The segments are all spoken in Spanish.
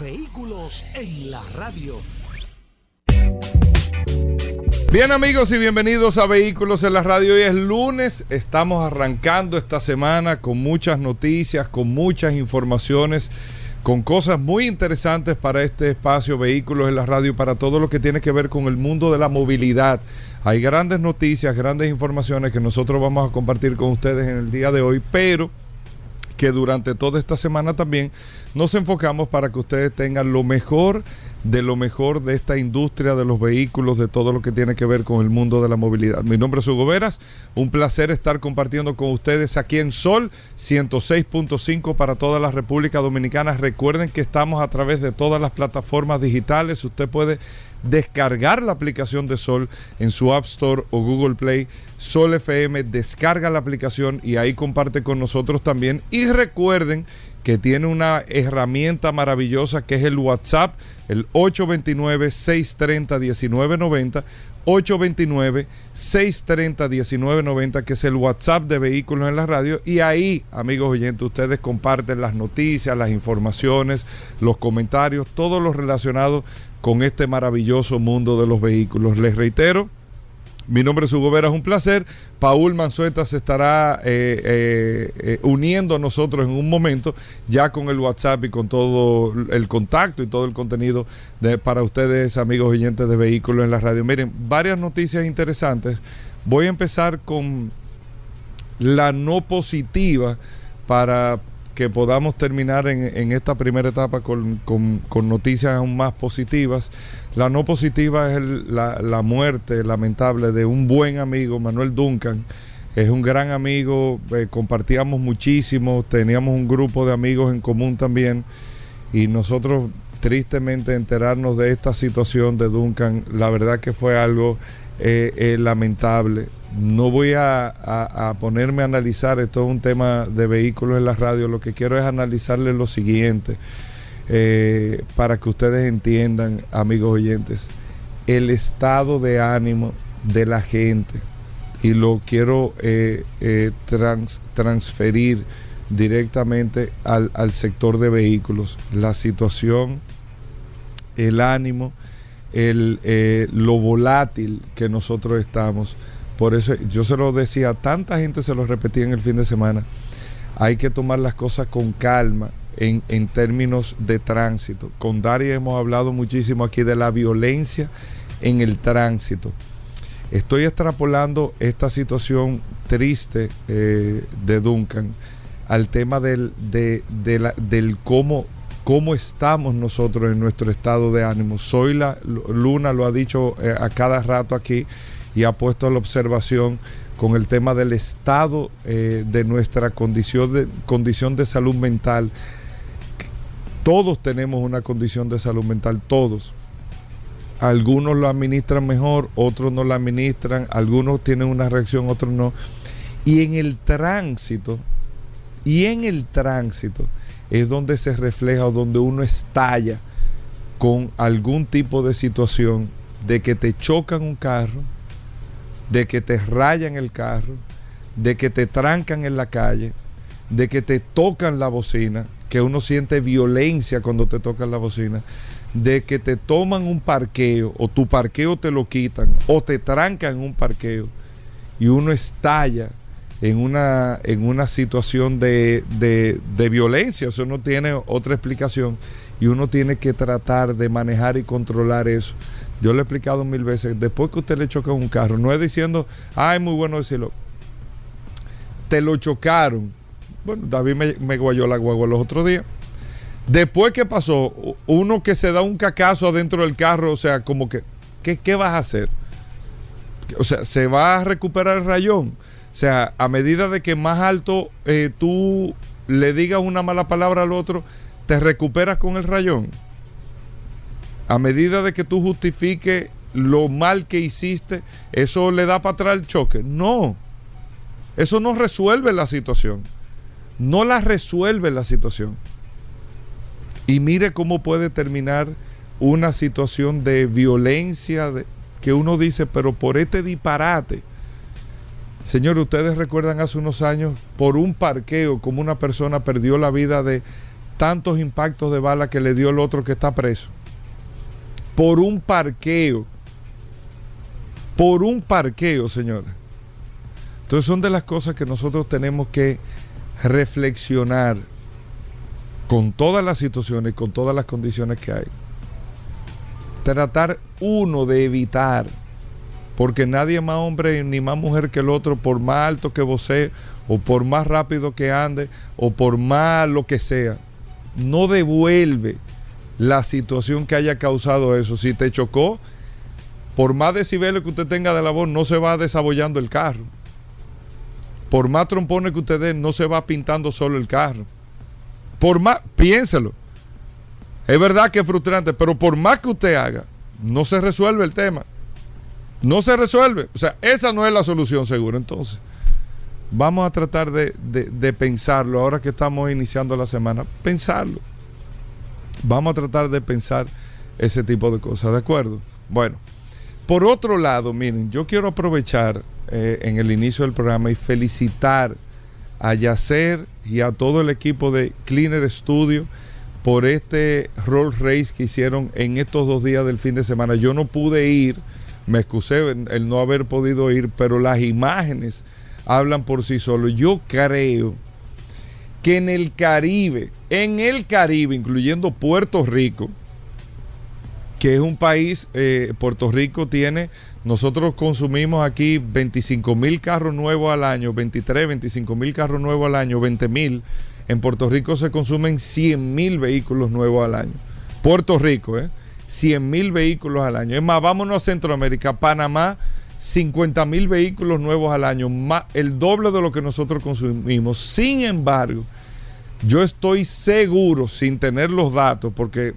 Vehículos en la radio. Bien amigos y bienvenidos a Vehículos en la Radio. Hoy es lunes, estamos arrancando esta semana con muchas noticias, con muchas informaciones, con cosas muy interesantes para este espacio Vehículos en la Radio, para todo lo que tiene que ver con el mundo de la movilidad. Hay grandes noticias, grandes informaciones que nosotros vamos a compartir con ustedes en el día de hoy, pero que durante toda esta semana también nos enfocamos para que ustedes tengan lo mejor de lo mejor de esta industria de los vehículos, de todo lo que tiene que ver con el mundo de la movilidad. Mi nombre es Hugo Veras, un placer estar compartiendo con ustedes aquí en Sol 106.5 para toda la República Dominicana. Recuerden que estamos a través de todas las plataformas digitales, usted puede descargar la aplicación de Sol en su App Store o Google Play. Sol FM, descarga la aplicación y ahí comparte con nosotros también. Y recuerden que tiene una herramienta maravillosa que es el WhatsApp, el 829-630-1990, 829-630-1990, que es el WhatsApp de Vehículos en la Radio. Y ahí, amigos oyentes, ustedes comparten las noticias, las informaciones, los comentarios, todo lo relacionado con este maravilloso mundo de los vehículos. Les reitero, mi nombre es Hugo Vera, es un placer. Paul Manzueta se estará eh, eh, eh, uniendo a nosotros en un momento, ya con el WhatsApp y con todo el contacto y todo el contenido para ustedes, amigos oyentes de vehículos en la radio. Miren, varias noticias interesantes. Voy a empezar con la no positiva para que podamos terminar en, esta primera etapa con, noticias aún más positivas. La no positiva es la, muerte lamentable de un buen amigo, Manuel Duncan. Es un gran amigo, eh, compartíamos muchísimo, teníamos un grupo de amigos en común también y nosotros tristemente enterarnos de esta situación de Duncan, la verdad que fue algo eh, eh, lamentable no voy a, ponerme a analizar, esto es un tema de vehículos en la radio, lo que quiero es analizarles lo siguiente, eh, para que ustedes entiendan, amigos oyentes, el estado de ánimo de la gente, y lo quiero eh, eh, transferir directamente al, al, sector de vehículos, la situación, el ánimo, el, lo volátil que nosotros estamos por eso yo se lo decía, tanta gente se lo repetía en el fin de semana. Hay que tomar las cosas con calma en, en términos de tránsito. Con Daria hemos hablado muchísimo aquí de la violencia en el tránsito. Estoy extrapolando esta situación triste eh, de Duncan al tema del, de, la, del cómo, cómo estamos nosotros en nuestro estado de ánimo. Soy la Luna, lo ha dicho eh, a cada rato aquí y ha puesto la observación con el tema del estado eh, de nuestra condición de, condición de salud mental. Todos tenemos una condición de salud mental, todos. Algunos lo administran mejor, otros no lo administran, algunos tienen una reacción, otros no. Y en el tránsito, y en el tránsito es donde se refleja o donde uno estalla con algún tipo de situación de que te chocan un carro, de que te rayan el carro, de que te trancan en la calle, de que te tocan la bocina, que uno siente violencia cuando te tocan la bocina, de que te toman un parqueo o tu parqueo te lo quitan o te trancan un parqueo y uno estalla en una, en una situación de, de violencia, eso no tiene otra explicación y uno tiene que tratar de manejar y controlar eso. Yo le he explicado mil veces, después que usted le choca un carro, no es diciendo, ay, muy bueno decirlo, te lo chocaron. Bueno, David me, guayó la guagua los otros días. Después que pasó, uno que se da un cacazo adentro del carro, o sea, como que, ¿qué, vas a hacer? O sea, se va a recuperar el rayón. O sea, a medida de que más alto eh, tú le digas una mala palabra al otro, te recuperas con el rayón. A medida de que tú justifiques lo mal que hiciste, eso le da para atrás el choque. No, eso no resuelve la situación. No la resuelve la situación. Y mire cómo puede terminar una situación de violencia de, que uno dice, pero por este disparate. Señor, ustedes recuerdan hace unos años, por un parqueo, como una persona perdió la vida de tantos impactos de bala que le dio el otro que está preso. Por un parqueo. Por un parqueo, señora. Entonces son de las cosas que nosotros tenemos que reflexionar con todas las situaciones, con todas las condiciones que hay. Tratar uno de evitar, porque nadie más hombre ni más mujer que el otro, por más alto que vocee, o por más rápido que ande, o por más lo que sea. No devuelve la situación que haya causado eso. Si te chocó, por más decibeles que usted tenga de la voz, no se va desabollando el carro. Por más trompones que usted dé, no se va pintando solo el carro. Por más, piénselo. Es verdad que es frustrante, pero por más que usted haga, no se resuelve el tema. No se resuelve. O sea, esa no es la solución seguro. Entonces, vamos a tratar de, de pensarlo ahora que estamos iniciando la semana. Pensarlo. Vamos a tratar de pensar ese tipo de cosas, ¿de acuerdo? Bueno, por otro lado, miren, yo quiero aprovechar eh, en el inicio del programa y felicitar a Yacer y a todo el equipo de Cleaner Studio por este Roll Race que hicieron en estos dos días del fin de semana. Yo no pude ir, me excusé el no haber podido ir, pero las imágenes hablan por sí solos. Yo creo que en el Caribe, en el Caribe, incluyendo Puerto Rico, que es un país, eh, Puerto Rico tiene nosotros consumimos aquí 25 mil carros nuevos al año, 23, 25 mil carros nuevos al año, 20 mil. En Puerto Rico se consumen 100 mil vehículos nuevos al año. Puerto Rico, ¿eh? 100 mil vehículos al año. Es más, vámonos a Centroamérica, Panamá, 50 mil vehículos nuevos al año, más, el doble de lo que nosotros consumimos. Sin embargo, yo estoy seguro, sin tener los datos, porque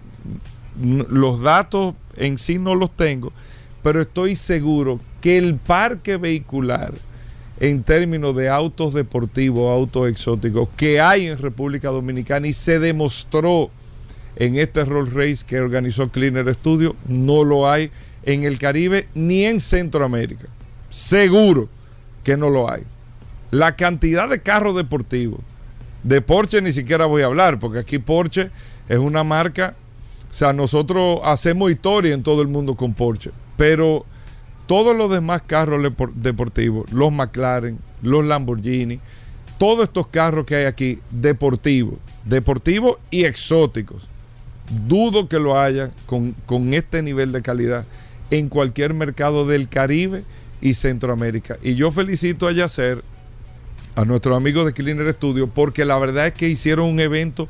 los datos en sí no los tengo, pero estoy seguro que el parque vehicular en términos de autos deportivos, autos exóticos que hay en República Dominicana y se demostró en este Roll Race que organizó Cleaner Studio, no lo hay en el Caribe ni en Centroamérica. Seguro que no lo hay. La cantidad de carros deportivos, de Porsche ni siquiera voy a hablar, porque aquí Porsche es una marca, o sea, nosotros hacemos historia en todo el mundo con Porsche pero todos los demás carros deportivos, los McLaren, los Lamborghini, todos estos carros que hay aquí, deportivos, deportivos y exóticos, dudo que lo haya con, con este nivel de calidad en cualquier mercado del Caribe y Centroamérica. Y yo felicito a Yacer, a nuestros amigos de Cleaner Studio, porque la verdad es que hicieron un evento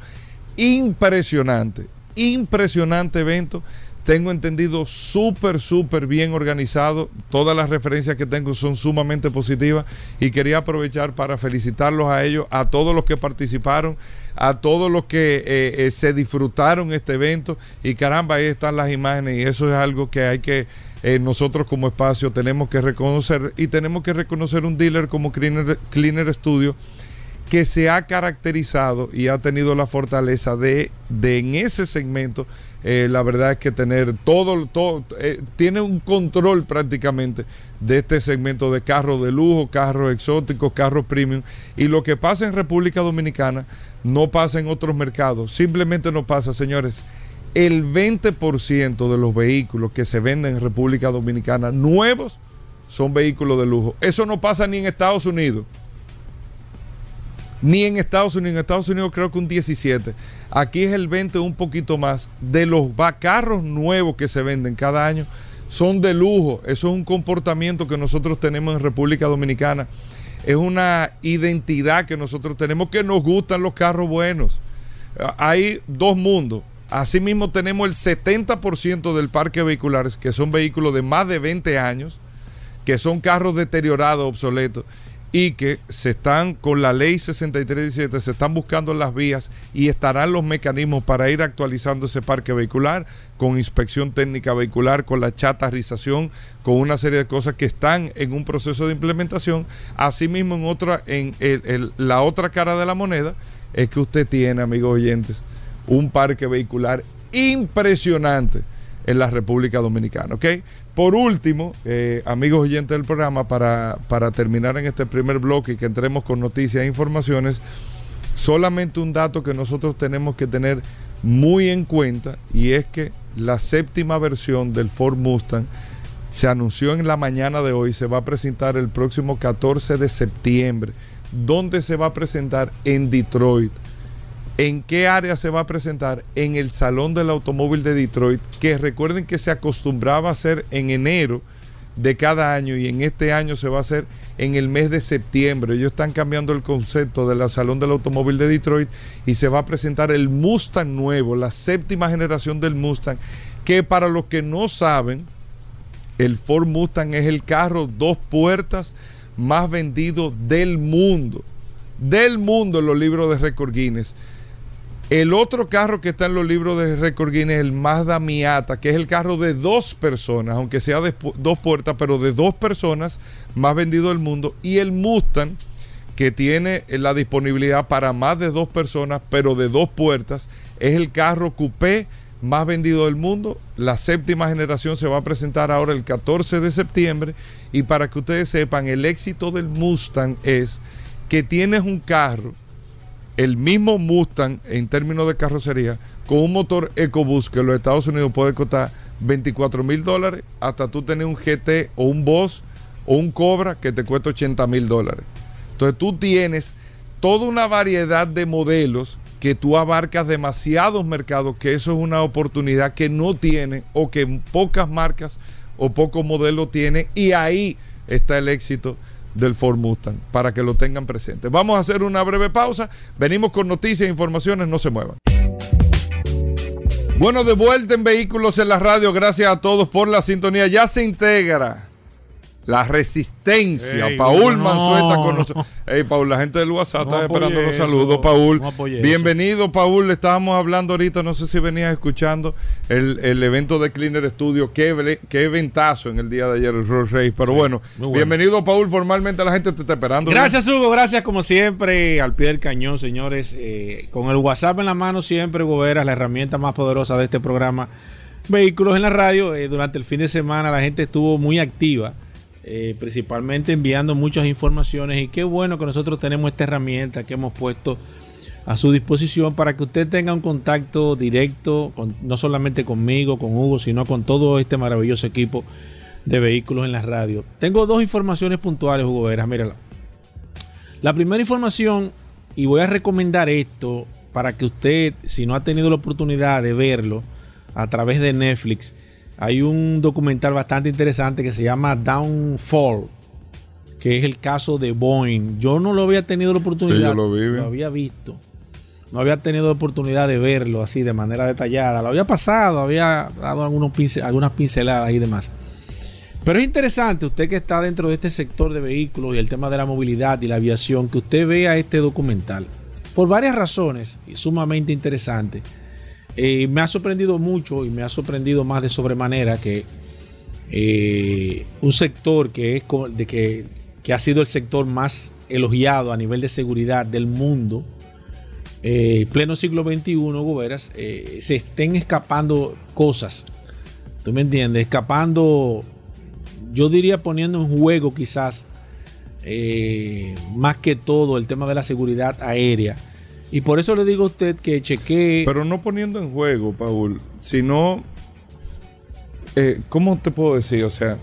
impresionante, impresionante evento tengo entendido súper, súper bien organizado. Todas las referencias que tengo son sumamente positivas y quería aprovechar para felicitarlos a ellos, a todos los que participaron, a todos los que eh, eh, se disfrutaron este evento. Y caramba, ahí están las imágenes y eso es algo que hay que eh, nosotros como espacio tenemos que reconocer y tenemos que reconocer un dealer como Cleaner, Cleaner Studio que se ha caracterizado y ha tenido la fortaleza de, de en ese segmento, eh, la verdad es que tener todo, todo eh, tiene un control prácticamente de este segmento de carros de lujo, carros exóticos, carros premium. Y lo que pasa en República Dominicana no pasa en otros mercados, simplemente no pasa, señores. El 20% de los vehículos que se venden en República Dominicana nuevos son vehículos de lujo. Eso no pasa ni en Estados Unidos ni en Estados Unidos. En Estados Unidos creo que un 17. Aquí es el 20, un poquito más. De los carros nuevos que se venden cada año, son de lujo. Eso es un comportamiento que nosotros tenemos en República Dominicana. Es una identidad que nosotros tenemos que nos gustan los carros buenos. Hay dos mundos. Asimismo tenemos el 70% del parque vehiculares que son vehículos de más de 20 años, que son carros deteriorados, obsoletos y que se están con la ley 6317, se están buscando las vías y estarán los mecanismos para ir actualizando ese parque vehicular con inspección técnica vehicular, con la chatarrización, con una serie de cosas que están en un proceso de implementación. Asimismo, en otra, en la otra cara de la moneda es que usted tiene, amigos oyentes, un parque vehicular impresionante en la República Dominicana. ¿ok? Por último, eh, amigos oyentes del programa, para, para terminar en este primer bloque y que entremos con noticias e informaciones, solamente un dato que nosotros tenemos que tener muy en cuenta y es que la séptima versión del Ford Mustang se anunció en la mañana de hoy, se va a presentar el próximo 14 de septiembre. ¿Dónde se va a presentar? En Detroit. ¿En qué área se va a presentar? En el Salón del Automóvil de Detroit, que recuerden que se acostumbraba a hacer en enero de cada año y en este año se va a hacer en el mes de septiembre. Ellos están cambiando el concepto del Salón del Automóvil de Detroit y se va a presentar el Mustang nuevo, la séptima generación del Mustang, que para los que no saben, el Ford Mustang es el carro dos puertas más vendido del mundo. Del mundo en los libros de Record Guinness. El otro carro que está en los libros de Record Guinness es el Mazda Miata, que es el carro de dos personas, aunque sea de dos puertas, pero de dos personas, más vendido del mundo. Y el Mustang, que tiene la disponibilidad para más de dos personas, pero de dos puertas, es el carro coupé más vendido del mundo. La séptima generación se va a presentar ahora el 14 de septiembre. Y para que ustedes sepan, el éxito del Mustang es que tienes un carro el mismo Mustang en términos de carrocería con un motor EcoBoost que en los Estados Unidos puede costar 24 mil dólares hasta tú tener un GT o un Boss o un Cobra que te cuesta 80 mil dólares. Entonces tú tienes toda una variedad de modelos que tú abarcas demasiados mercados, que eso es una oportunidad que no tiene o que pocas marcas o pocos modelos tienen y ahí está el éxito del Ford Mustang, para que lo tengan presente. Vamos a hacer una breve pausa, venimos con noticias e informaciones, no se muevan. Bueno, de vuelta en Vehículos en la Radio, gracias a todos por la sintonía. Ya se integra la resistencia. Paul Manzueta con nosotros. Hey, Paul, la gente del WhatsApp está esperando los saludos. Paul, bienvenido, Paul. Le estábamos hablando ahorita, no sé si venías escuchando el, evento de Cleaner Studio. Qué, qué eventazo en el día de ayer, el Rolls Race. Pero bueno, bienvenido, Paul. Formalmente la gente te está esperando. Gracias, Hugo. Gracias, como siempre, al pie del cañón, señores. Eh, con el WhatsApp en la mano, siempre, Goberas, la herramienta más poderosa de este programa. Vehículos en la radio. Eh, durante el fin de semana la gente estuvo muy activa eh, principalmente enviando muchas informaciones y qué bueno que nosotros tenemos esta herramienta que hemos puesto a su disposición para que usted tenga un contacto directo, no solamente conmigo, con Hugo, sino con todo este maravilloso equipo de vehículos en la radio. Tengo dos informaciones puntuales, Hugo Veras, mírala. La primera información, y voy a recomendar esto para que usted, si no ha tenido la oportunidad de verlo a través de Netflix, hay un documental bastante interesante que se llama Downfall, que es el caso de Boeing. Yo no lo había tenido la oportunidad, lo, lo, había visto. No había tenido la oportunidad de verlo así de manera detallada. Lo había pasado, había dado algunos algunas pinceladas y demás. Pero es interesante, usted que está dentro de este sector de vehículos y el tema de la movilidad y la aviación, que usted vea este documental. Por varias razones, y sumamente interesante. Eh, me ha sorprendido mucho y me ha sorprendido más de sobremanera que eh, un sector que es de que, ha sido el sector más elogiado a nivel de seguridad del mundo, eh, pleno siglo XXI, Goberas, se estén escapando cosas. ¿Tú me entiendes? Escapando, yo diría poniendo en juego quizás más que todo el tema de la seguridad aérea y por eso le digo a usted que chequee. Pero no poniendo en juego, Paul, sino. Eh, ¿Cómo te puedo decir? O sea,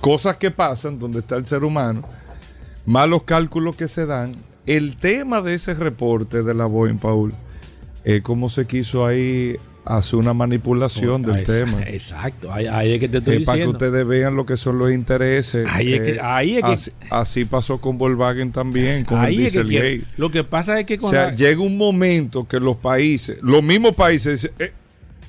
cosas que pasan donde está el ser humano, malos cálculos que se dan. El tema de ese reporte de la Boeing, Paul, es cómo se quiso ahí hace una manipulación del tema. Exacto, ahí, es que te estoy diciendo. Para que ustedes vean lo que son los intereses. Ahí es que, eh, así, pasó con Volkswagen también, con el Dieselgate. lo que pasa es que o sea, llega un momento que los países, los mismos países, eh,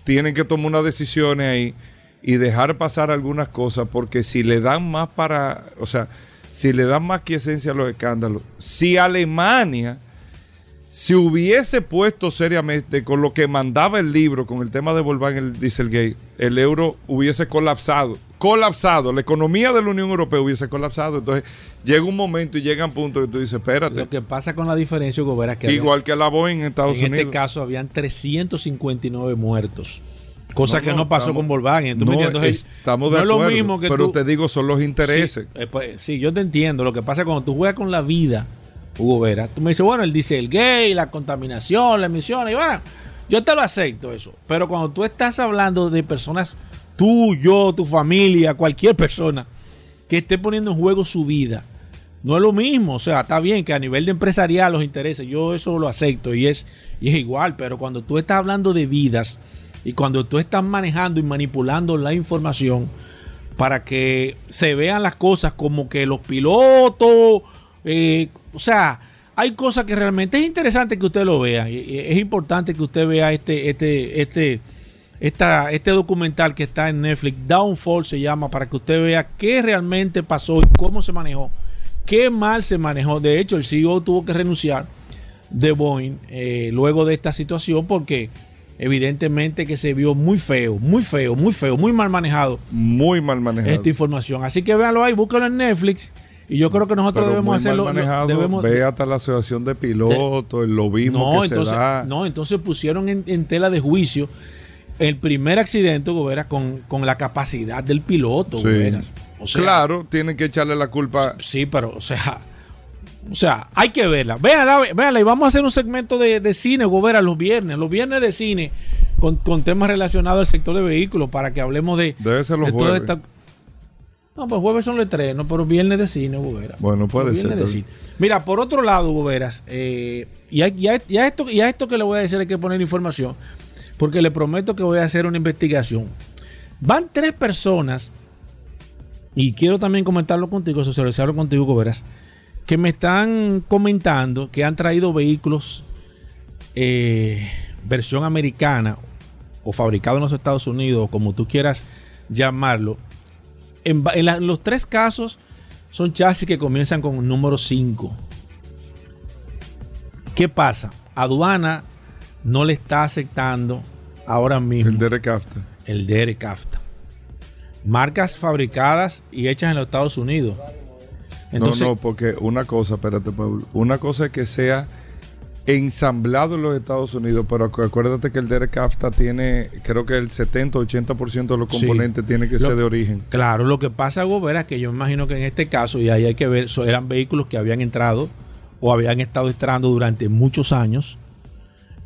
tienen que tomar unas decisiones ahí y dejar pasar algunas cosas, porque si le dan más para, o sea, si le dan más quiescencia a los escándalos, si Alemania si hubiese puesto seriamente con lo que mandaba el libro, con el tema de Volkswagen el Dieselgate, el euro hubiese colapsado. Colapsado. La economía de la Unión Europea hubiese colapsado. Entonces llega un momento y llega un punto que tú dices, espérate. Lo que pasa con la diferencia, Hugo, es que Igual que la Boeing en Estados Unidos. En este caso habían 359 muertos. Cosa que no pasó con Volkswagen. no, estamos de acuerdo, lo mismo que pero te digo, son los intereses. Sí, eh, pues, sí, yo te entiendo. Lo que pasa cuando tú juegas con la vida Hugo Vera. Tú me dices, bueno, él dice el gay, la contaminación, la emisión, y bueno, yo te lo acepto eso. Pero cuando tú estás hablando de personas, tú, yo, tu familia, cualquier persona que esté poniendo en juego su vida, no es lo mismo. O sea, está bien que a nivel de empresarial los intereses, yo eso lo acepto y es, y es igual, pero cuando tú estás hablando de vidas y cuando tú estás manejando y manipulando la información para que se vean las cosas como que los pilotos eh, o sea, hay cosas que realmente es interesante que usted lo vea. Es importante que usted vea este, este, este, esta, este documental que está en Netflix, Downfall se llama, para que usted vea qué realmente pasó y cómo se manejó, qué mal se manejó. De hecho, el CEO tuvo que renunciar de Boeing eh, luego de esta situación porque evidentemente que se vio muy feo, muy feo, muy feo, muy mal manejado. Muy mal manejado. Esta información. Así que véanlo ahí, búsquelo en Netflix y yo creo que nosotros debemos hacerlo. debemos, ve hasta la asociación de pilotos, lo vimos que entonces, se da. No, entonces pusieron en, tela de juicio el primer accidente, Goberas, con, con la capacidad del piloto, claro, tienen que echarle la culpa. Sí, pero, o sea, o sea, hay que verla. Véanla, véanla. Y vamos a hacer un segmento de, cine, Goberas, los viernes. Los viernes de cine con, temas relacionados al sector de vehículos para que hablemos de, Debe ser los jueves. No, pues jueves son los no pero viernes de cine, Hugo Bueno, puede ser. Mira, por otro lado, Hugo eh, y, a, esto, y a esto que le voy a decir hay que poner información, porque le prometo que voy a hacer una investigación. Van tres personas, y quiero también comentarlo contigo, socializarlo contigo, Hugo que me están comentando que han traído vehículos eh, versión americana o fabricado en los Estados Unidos, o como tú quieras llamarlo, en, los tres casos son chasis que comienzan con el número 5. ¿Qué pasa? Aduana no le está aceptando ahora mismo el Derek CAFTA. El Derek CAFTA. Marcas fabricadas y hechas en los Estados Unidos. no, no, porque una cosa, espérate, Pablo. Una cosa es que sea ensamblado en los Estados Unidos, pero acuérdate que el Derek AFTA tiene, creo que el 70-80% de los componentes tiene que ser de origen. Claro, lo que pasa, Gobera, es que yo imagino que en este caso, y ahí hay que ver, eran vehículos que habían entrado o habían estado entrando durante muchos años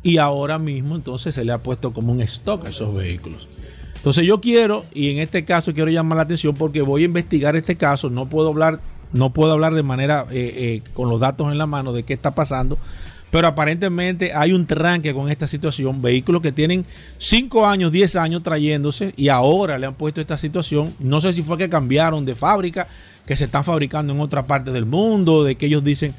y ahora mismo entonces se le ha puesto como un stock a esos vehículos. Entonces yo quiero, y en este caso quiero llamar la atención porque voy a investigar este caso, no puedo hablar, no puedo hablar de manera eh, eh, con los datos en la mano de qué está pasando, pero aparentemente hay un tranque con esta situación. Vehículos que tienen 5 años, 10 años trayéndose y ahora le han puesto esta situación. No sé si fue que cambiaron de fábrica, que se están fabricando en otra parte del mundo, de que ellos dicen.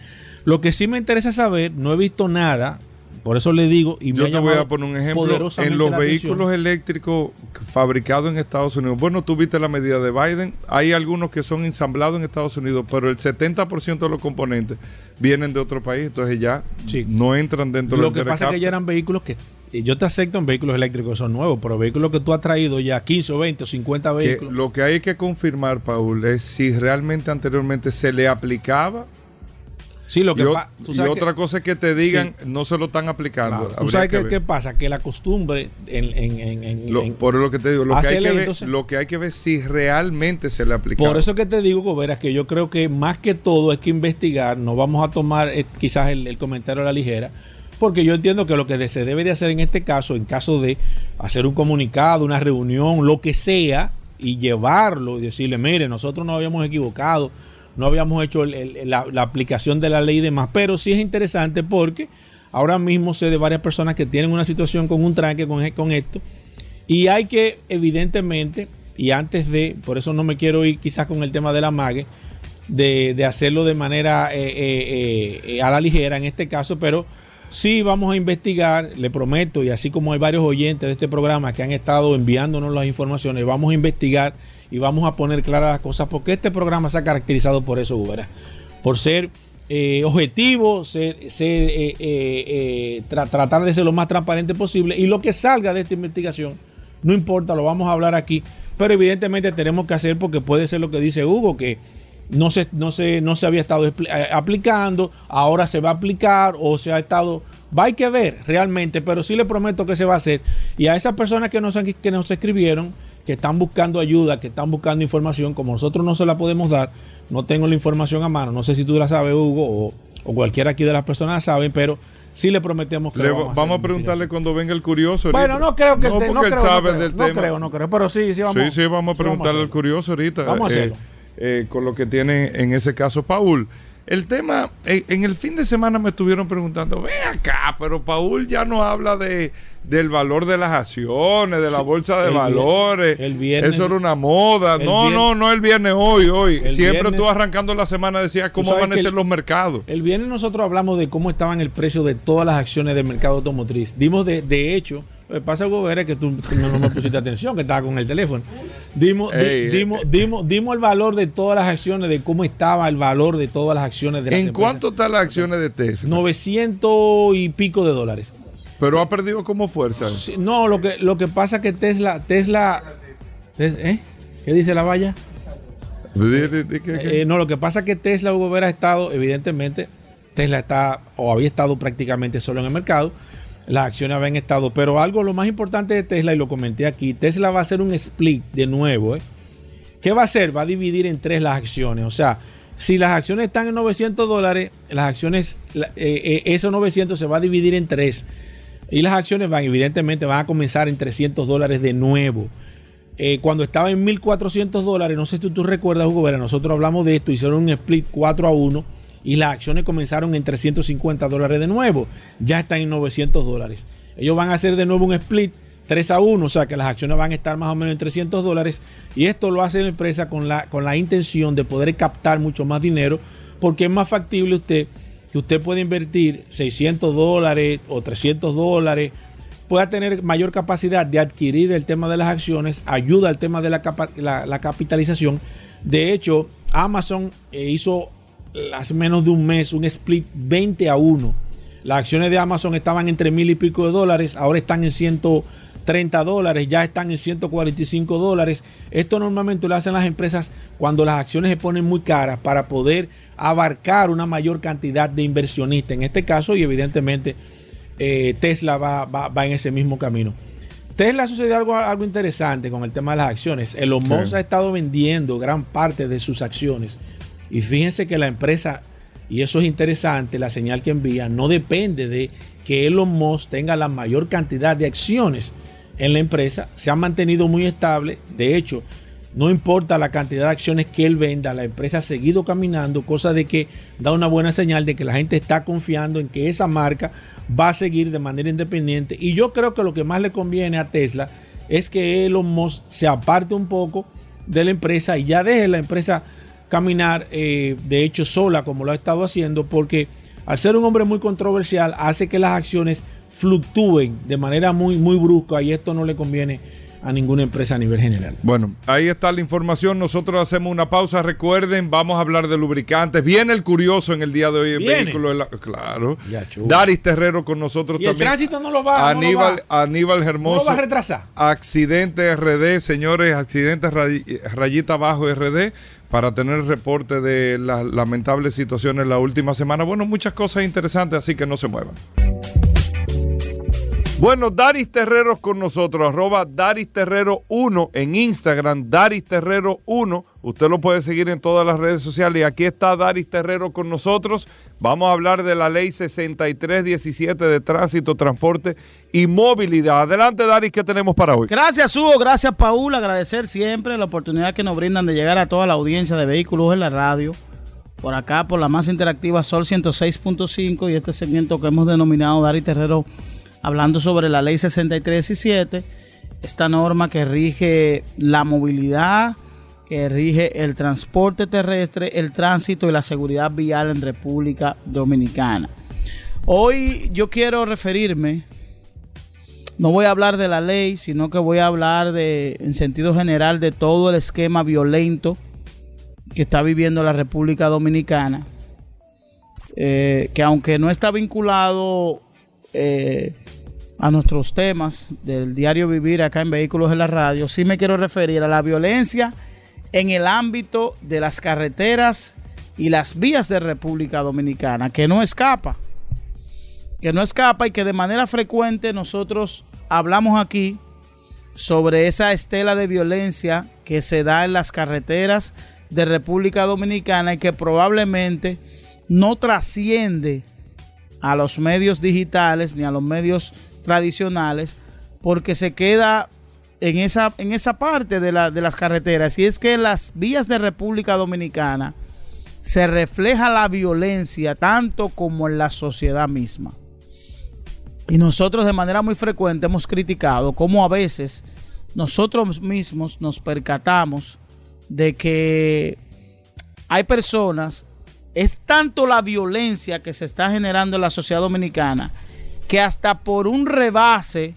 Lo que sí me interesa saber, no he visto nada, por eso le digo, y yo te voy a poner un ejemplo. En los vehículos eléctricos fabricados en Estados Unidos, bueno, tú viste la medida de Biden, hay algunos que son ensamblados en Estados Unidos, pero el 70% de los componentes vienen de otro país, entonces ya no entran dentro de Lo que pasa es que ya eran vehículos que yo te acepto en vehículos eléctricos son nuevos, pero vehículos que tú has traído ya 15 o 20 o 50 vehículos. lo que hay que confirmar, Paul, es si realmente anteriormente se le aplicaba Sí, lo que y, otra cosa es que te digan, no se lo están aplicando. Tú sabes qué pasa, que la costumbre en... por lo que te digo, lo que, hay que ver, lo que hay que ver si realmente se le aplica. Por eso que te digo, verás que yo creo que más que todo hay que investigar, no vamos a tomar eh, quizás el, comentario a la ligera, porque yo entiendo que lo que se debe de hacer en este caso, en caso de hacer un comunicado, una reunión, lo que sea, y llevarlo y decirle, mire, nosotros nos habíamos equivocado, no habíamos hecho la, aplicación de la ley y demás, pero sí es interesante porque ahora mismo sé de varias personas que tienen una situación con un tranque con, con esto y hay que evidentemente, y antes de, por eso no me quiero ir quizás con el tema de la mague, de, hacerlo de manera eh, eh, eh, a la ligera en este caso, pero Sí, vamos a investigar, le prometo, y así como hay varios oyentes de este programa que han estado enviándonos las informaciones, vamos a investigar y vamos a poner claras las cosas, porque este programa se ha caracterizado por eso, Gubera, por ser eh, objetivo, ser, eh, eh, tratar de ser lo más transparente posible y lo que salga de esta investigación, no importa, lo vamos a hablar aquí, pero evidentemente tenemos que hacer porque puede ser lo que dice Hugo, que no se, no se, no se había estado eh, aplicando, ahora se va a aplicar o se ha estado... Va hay que ver realmente, pero sí le prometo que se va a hacer. Y a esas personas que nos, que nos escribieron, que están buscando ayuda, que están buscando información, como nosotros no se la podemos dar, no tengo la información a mano, no sé si tú la sabes, Hugo, o, cualquiera aquí de las personas sabe, pero sí le prometemos que le vamos, a, vamos a preguntarle cuando venga el curioso. Bueno, no creo que no, no creo, sabe del tema. No creo, no creo, pero sí, sí vamos. Sí, sí, vamos a preguntarle al curioso ahorita. Vamos a hacerlo. Eh, eh, con lo que tiene en ese caso Paul. El tema, en, el fin de semana me estuvieron preguntando, ve acá, pero Paul ya no habla de del valor de las acciones, de la bolsa de valores. el viernes, Eso era una moda. No, no, no el viernes, hoy, hoy. Siempre tú arrancando la semana decías cómo van a ser los mercados. El viernes nosotros hablamos de cómo estaban el precio de todas las acciones del mercado automotriz. Dimos de, de hecho lo que pasa, Gobera, es que tú no, me pusiste atención, que estaba con el teléfono. Dimos, dimos, dimos, dimos, el valor de todas las acciones, de cómo estaba el valor de todas las acciones de las ¿En cuánto están las acciones de Tesla? 900 y pico de dólares. Pero ha perdido como fuerza. no, lo que, lo que pasa es que Tesla, Tesla, ¿eh? ¿Qué dice la valla? Eh, no, lo que pasa es que Tesla, Hugo Vera, ha estado, evidentemente, Tesla está o había estado prácticamente solo en el mercado las acciones habían estado. Pero algo lo más importante de Tesla, y lo comenté aquí, Tesla va a hacer un split de nuevo. ¿eh? ¿Qué va a hacer? Va a dividir en tres las acciones. O sea, si las acciones están en 900 dólares, las acciones, eh, eh, esos 900 se va a dividir en tres. Y las acciones van, evidentemente, van a comenzar en 300 dólares de nuevo. cuando estaba en 1400 dólares, no sé si tú, recuerdas, Hugo nosotros hablamos de esto, hicieron un split 4 a 1 y las acciones comenzaron en 350 dólares de nuevo, ya están en 900 dólares. Ellos van a hacer de nuevo un split 3 a 1, o sea que las acciones van a estar más o menos en 300 dólares y esto lo hace la empresa con la, con la intención de poder captar mucho más dinero porque es más factible usted que usted puede invertir 600 dólares o 300 dólares, pueda tener mayor capacidad de adquirir el tema de las acciones, ayuda al tema de la, la capitalización. De hecho, Amazon eh, hizo hace menos de un mes un split 20 a 1. Las acciones de Amazon estaban entre mil y pico de dólares, ahora están en 130 dólares, ya están en 145 dólares. Esto normalmente lo hacen las empresas cuando las acciones se ponen muy caras para poder abarcar una mayor cantidad de inversionistas. En este caso, y evidentemente eh, Tesla va, va, en ese mismo camino. Tesla sucedió algo, algo interesante con el tema de las acciones. El Musk ha estado vendiendo gran parte de sus acciones y fíjense que la empresa, y eso es interesante, la señal que envía, no depende de que Elon Musk tenga la mayor cantidad de acciones en la empresa. Se ha mantenido muy estable. De hecho, no importa la cantidad de acciones que él venda, la empresa ha seguido caminando, cosa de que da una buena señal de que la gente está confiando en que esa marca va a seguir de manera independiente. Y yo creo que lo que más le conviene a Tesla es que Elon Musk se aparte un poco de la empresa y ya deje la empresa caminar, eh, de hecho, sola, como lo ha estado haciendo, porque al ser un hombre muy controversial, hace que las acciones fluctúen de manera muy, muy brusca y esto no le conviene a ninguna empresa a nivel general. Bueno, ahí está la información. Nosotros hacemos una pausa. Recuerden, vamos a hablar de lubricantes. Viene el curioso en el día de hoy. El vehículo, claro. Daris Terrero con nosotros ¿Y también. El tránsito no lo va, Aníbal, Aníbal Hermoso. No lo va a retrasar. Accidente RD, señores. Accidente rayita abajo RD para tener reporte de las lamentables situaciones la última semana. Bueno, muchas cosas interesantes, así que no se muevan. Bueno, Daris Terreros con nosotros, arroba Daris Terrero 1 en Instagram, Daris Terrero 1. Usted lo puede seguir en todas las redes sociales. Y aquí está Daris Terrero con nosotros. Vamos a hablar de la ley 6317 de tránsito, transporte y movilidad. Adelante, Daris, ¿qué tenemos para hoy? Gracias, Hugo. Gracias, Paul. Agradecer siempre la oportunidad que nos brindan de llegar a toda la audiencia de vehículos en la radio. Por acá, por la más interactiva Sol 106.5 y este segmento que hemos denominado Daris Terrero hablando sobre la ley 6317, esta norma que rige la movilidad, que rige el transporte terrestre, el tránsito y la seguridad vial en República Dominicana. Hoy yo quiero referirme, no voy a hablar de la ley, sino que voy a hablar de, en sentido general, de todo el esquema violento que está viviendo la República Dominicana, eh, que aunque no está vinculado eh, a nuestros temas del diario vivir acá en Vehículos en la Radio, sí me quiero referir a la violencia en el ámbito de las carreteras y las vías de República Dominicana, que no escapa que no escapa y que de manera frecuente nosotros hablamos aquí sobre esa estela de violencia que se da en las carreteras de República Dominicana y que probablemente no trasciende a los medios digitales ni a los medios tradicionales porque se queda en esa, en esa parte de, la, de las carreteras y es que en las vías de República Dominicana se refleja la violencia tanto como en la sociedad misma. Y nosotros de manera muy frecuente hemos criticado cómo a veces nosotros mismos nos percatamos de que hay personas, es tanto la violencia que se está generando en la sociedad dominicana, que hasta por un rebase,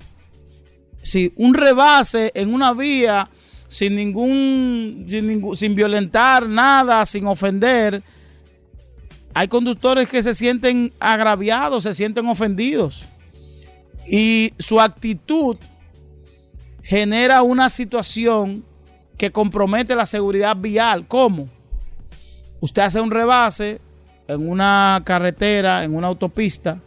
si un rebase en una vía sin ningún, sin, ningún, sin violentar nada, sin ofender, hay conductores que se sienten agraviados, se sienten ofendidos y su actitud genera una situación que compromete la seguridad vial. ¿Cómo? Usted hace un rebase en una carretera, en una autopista,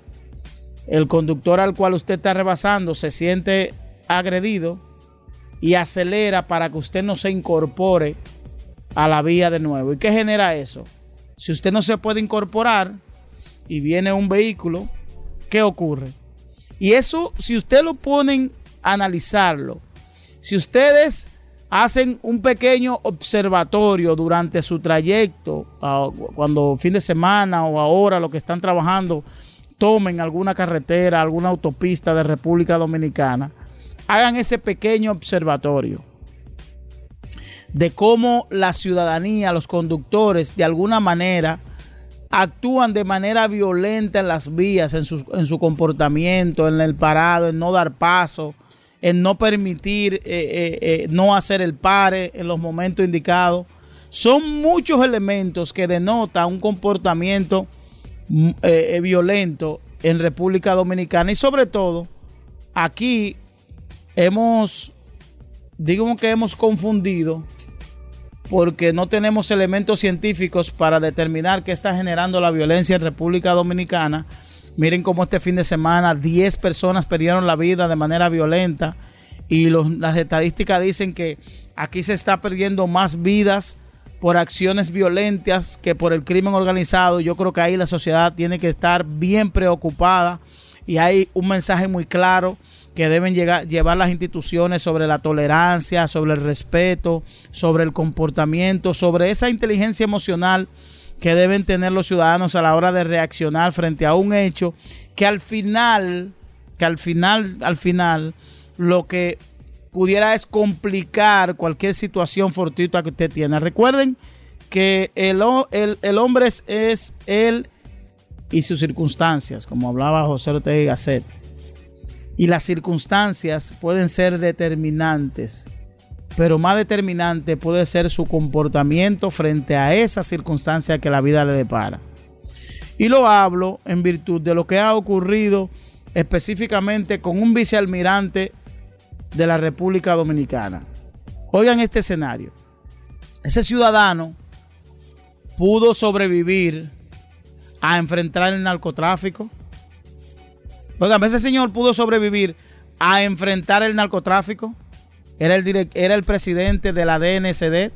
el conductor al cual usted está rebasando se siente agredido y acelera para que usted no se incorpore a la vía de nuevo. ¿Y qué genera eso? Si usted no se puede incorporar y viene un vehículo, ¿qué ocurre? Y eso, si usted lo ponen a analizarlo, si ustedes hacen un pequeño observatorio durante su trayecto, cuando fin de semana o ahora lo que están trabajando, tomen alguna carretera, alguna autopista de República Dominicana, hagan ese pequeño observatorio de cómo la ciudadanía, los conductores, de alguna manera, actúan de manera violenta en las vías, en su, en su comportamiento, en el parado, en no dar paso, en no permitir, eh, eh, eh, no hacer el pare en los momentos indicados. Son muchos elementos que denotan un comportamiento mm, violento en República Dominicana y sobre todo aquí hemos, digamos que hemos confundido porque no tenemos elementos científicos para determinar qué está generando la violencia en República Dominicana. Miren cómo este fin de semana 10 personas perdieron la vida de manera violenta y las estadísticas dicen que aquí se está perdiendo más vidas por acciones violentas que por el crimen organizado. Yo creo que ahí la sociedad tiene que estar bien preocupada y hay un mensaje muy claro que deben llegar, llevar las instituciones sobre la tolerancia, sobre el respeto, sobre el comportamiento, sobre esa inteligencia emocional que deben tener los ciudadanos a la hora de reaccionar frente a un hecho que al final, que al final, al final, lo que pudiera es complicar cualquier situación fortuita que usted tiene. Recuerden que el, el, hombre es, es, él y sus circunstancias, como hablaba José Ortega Gasset y las circunstancias pueden ser determinantes, pero más determinante puede ser su comportamiento frente a esa circunstancia que la vida le depara. Y lo hablo en virtud de lo que ha ocurrido específicamente con un vicealmirante de la República Dominicana. Oigan este escenario. Ese ciudadano pudo sobrevivir a enfrentar el narcotráfico, Oigan, ese señor pudo sobrevivir a enfrentar el narcotráfico. Era el, era el presidente de la DNCD.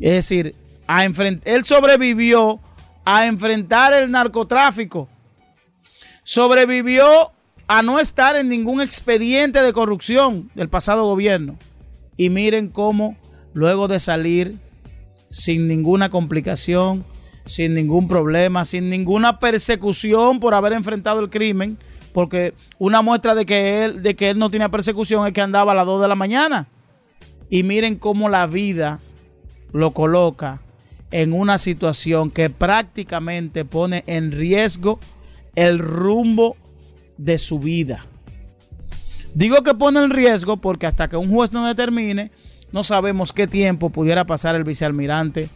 Es decir, a él sobrevivió a enfrentar el narcotráfico. Sobrevivió a no estar en ningún expediente de corrupción del pasado gobierno. Y miren cómo luego de salir sin ninguna complicación, sin ningún problema, sin ninguna persecución por haber enfrentado el crimen, porque una muestra de que él, de que él no tenía persecución es que andaba a las 2 de la mañana. Y miren cómo la vida lo coloca en una situación que prácticamente pone en riesgo el rumbo de su vida. Digo que pone en riesgo porque hasta que un juez no determine, no sabemos qué tiempo pudiera pasar el vicealmirante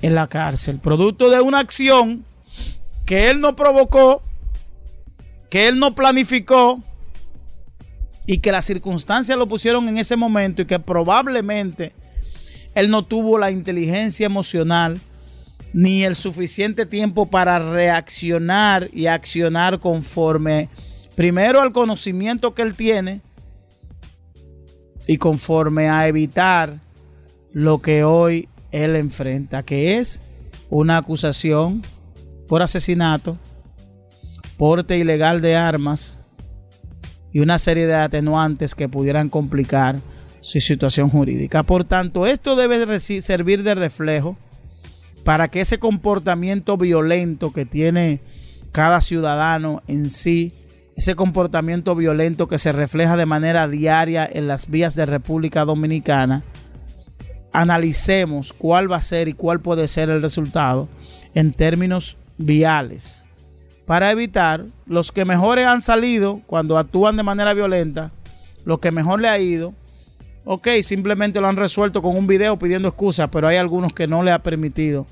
en la cárcel, producto de una acción que él no provocó, que él no planificó y que las circunstancias lo pusieron en ese momento y que probablemente él no tuvo la inteligencia emocional ni el suficiente tiempo para reaccionar y accionar conforme primero al conocimiento que él tiene y conforme a evitar lo que hoy él enfrenta, que es una acusación por asesinato, porte ilegal de armas y una serie de atenuantes que pudieran complicar su situación jurídica. Por tanto, esto debe servir de reflejo para que ese comportamiento violento que tiene cada ciudadano en sí, ese comportamiento violento que se refleja de manera diaria en las vías de República Dominicana, analicemos cuál va a ser y cuál puede ser el resultado en términos viales para evitar los que mejores han salido cuando actúan de manera violenta, lo que mejor le ha ido, ok, simplemente lo han resuelto con un video pidiendo excusas, pero hay algunos que no le ha permitido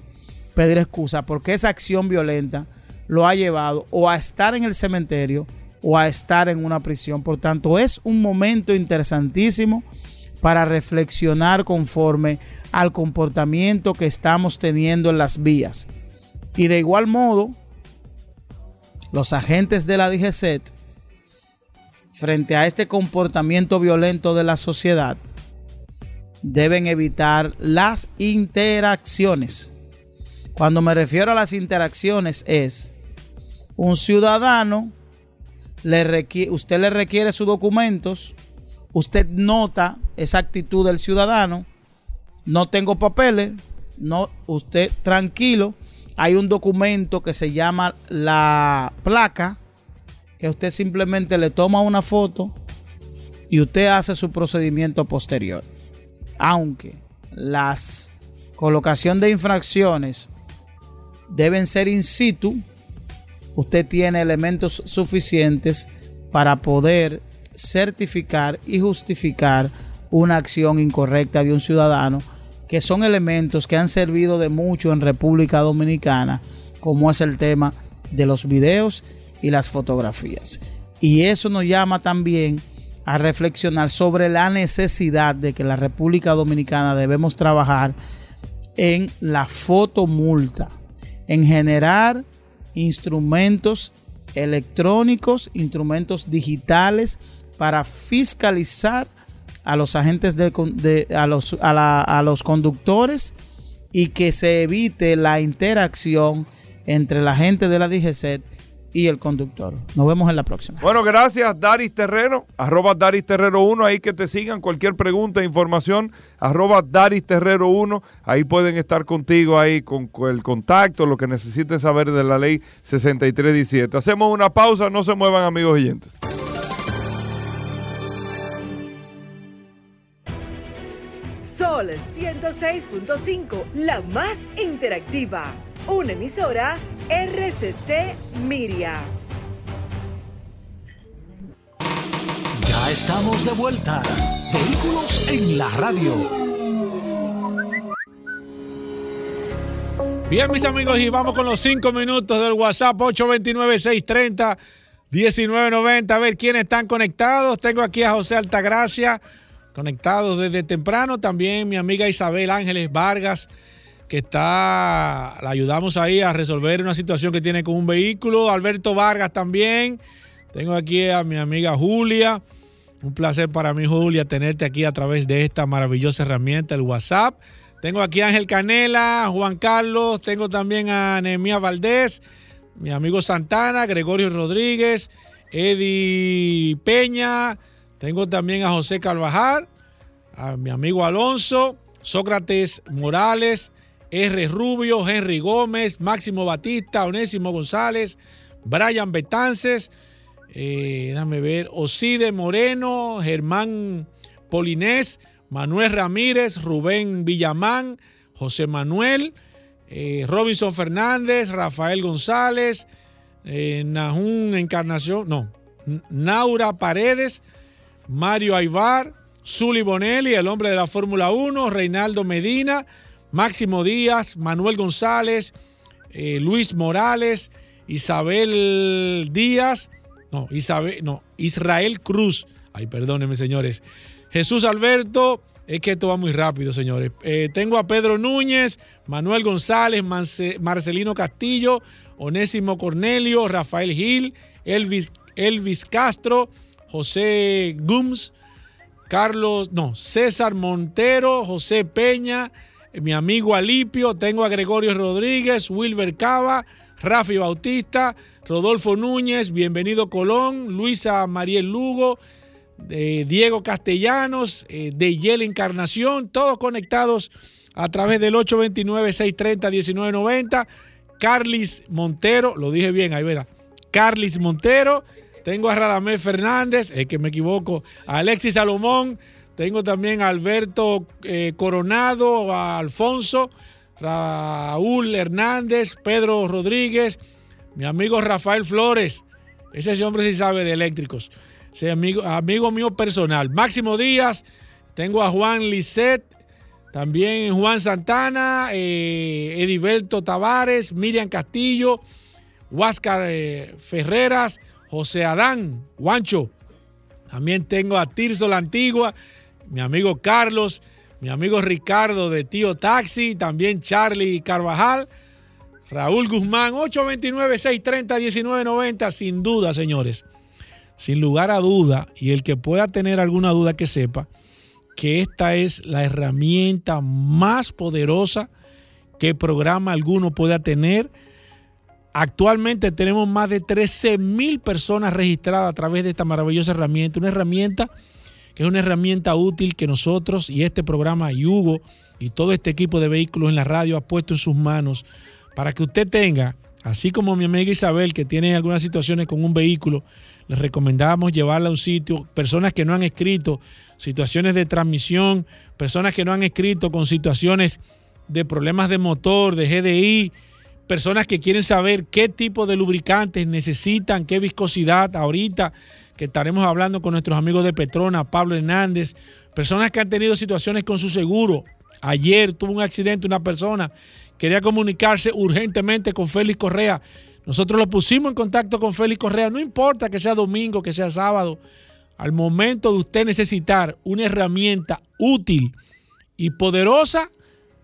pedir excusa porque esa acción violenta lo ha llevado o a estar en el cementerio o a estar en una prisión. Por tanto, es un momento interesantísimo para reflexionar conforme al comportamiento que estamos teniendo en las vías. Y de igual modo, los agentes de la DGCET, frente a este comportamiento violento de la sociedad, deben evitar las interacciones. Cuando me refiero a las interacciones es un ciudadano, le usted le requiere sus documentos, usted nota esa actitud del ciudadano, no tengo papeles, no, usted tranquilo, hay un documento que se llama la placa, que usted simplemente le toma una foto y usted hace su procedimiento posterior. Aunque las colocación de infracciones deben ser in situ, usted tiene elementos suficientes para poder certificar y justificar una acción incorrecta de un ciudadano, que son elementos que han servido de mucho en República Dominicana, como es el tema de los videos y las fotografías. Y eso nos llama también a reflexionar sobre la necesidad de que la República Dominicana debemos trabajar en la fotomulta, en generar instrumentos electrónicos, instrumentos digitales para fiscalizar a los agentes de, a, los, a, los conductores y que se evite la interacción entre la gente de la DGCET y el conductor. Nos vemos en la próxima. Bueno, gracias Daris Terrero, arroba Daris Terrero 1, ahí que te sigan cualquier pregunta, información, arroba Daris Terrero 1, ahí pueden estar contigo ahí con, el contacto, lo que necesites saber de la ley 6317. Hacemos una pausa, no se muevan amigos oyentes. Sol 106.5, la más interactiva. Una emisora RCC Miria. Ya estamos de vuelta. Vehículos en la radio. Bien, mis amigos, y vamos con los cinco minutos del WhatsApp 829-630-1990. A ver quiénes están conectados. Tengo aquí a José Altagracia conectados desde temprano. También mi amiga Isabel Ángeles Vargas, que está, la ayudamos ahí a resolver una situación que tiene con un vehículo. Alberto Vargas también. Tengo aquí a mi amiga Julia. Un placer para mí, Julia, tenerte aquí a través de esta maravillosa herramienta, el WhatsApp. Tengo aquí a Ángel Canela, Juan Carlos, tengo también a Nemía Valdés, mi amigo Santana, Gregorio Rodríguez, Eddie Peña, tengo también a José Carvajal, a mi amigo Alonso, Sócrates Morales, R. Rubio, Henry Gómez, Máximo Batista, Onésimo González, Brian Betances, eh, déjame ver, Oside Moreno, Germán Polinés, Manuel Ramírez, Rubén Villamán, José Manuel, eh, Robinson Fernández, Rafael González, eh, Encarnación, no, Naura Paredes, Mario Aybar, Zuli Bonelli, el hombre de la Fórmula 1, Reinaldo Medina, Máximo Díaz, Manuel González, eh, Luis Morales, Isabel Díaz, no, Isabel, no, Israel Cruz, ay, perdónenme señores, Jesús Alberto, es que esto va muy rápido, señores. Eh, tengo a Pedro Núñez, Manuel González, Marcelino Castillo, Onésimo Cornelio, Rafael Gil, Elvis, Elvis Castro, José Gums, Carlos, no, César Montero, José Peña, mi amigo Alipio, tengo a Gregorio Rodríguez, Wilber Cava, Rafi Bautista, Rodolfo Núñez, bienvenido Colón, Luisa Mariel Lugo, Diego Castellanos, eh, de Yel Encarnación, todos conectados a través del 829-630-1990. Carlis Montero, lo dije bien, ahí verá. Carlis Montero, tengo a Radamés Fernández, es que me equivoco, a Alexis Salomón, tengo también a Alberto eh, Coronado, a Alfonso, Raúl Hernández, Pedro Rodríguez, mi amigo Rafael Flores, ese hombre sí sabe de eléctricos amigo, amigo mío personal. Máximo Díaz, tengo a Juan Lisset, también Juan Santana, eh, Ediberto Tavares, Miriam Castillo, Huáscar eh, Ferreras, José Adán, Guancho. También tengo a Tirso la Antigua, mi amigo Carlos, mi amigo Ricardo de Tío Taxi, también Charlie Carvajal, Raúl Guzmán, 829-630-1990, sin duda, señores sin lugar a duda, y el que pueda tener alguna duda que sepa, que esta es la herramienta más poderosa que programa alguno pueda tener. Actualmente tenemos más de 13 mil personas registradas a través de esta maravillosa herramienta, una herramienta que es una herramienta útil que nosotros y este programa y Hugo y todo este equipo de vehículos en la radio ha puesto en sus manos para que usted tenga, así como mi amiga Isabel que tiene algunas situaciones con un vehículo, les recomendamos llevarla a un sitio, personas que no han escrito situaciones de transmisión, personas que no han escrito con situaciones de problemas de motor, de GDI, personas que quieren saber qué tipo de lubricantes necesitan, qué viscosidad ahorita, que estaremos hablando con nuestros amigos de Petrona, Pablo Hernández, personas que han tenido situaciones con su seguro. Ayer tuvo un accidente una persona, quería comunicarse urgentemente con Félix Correa. Nosotros lo pusimos en contacto con Félix Correa, no importa que sea domingo, que sea sábado, al momento de usted necesitar una herramienta útil y poderosa,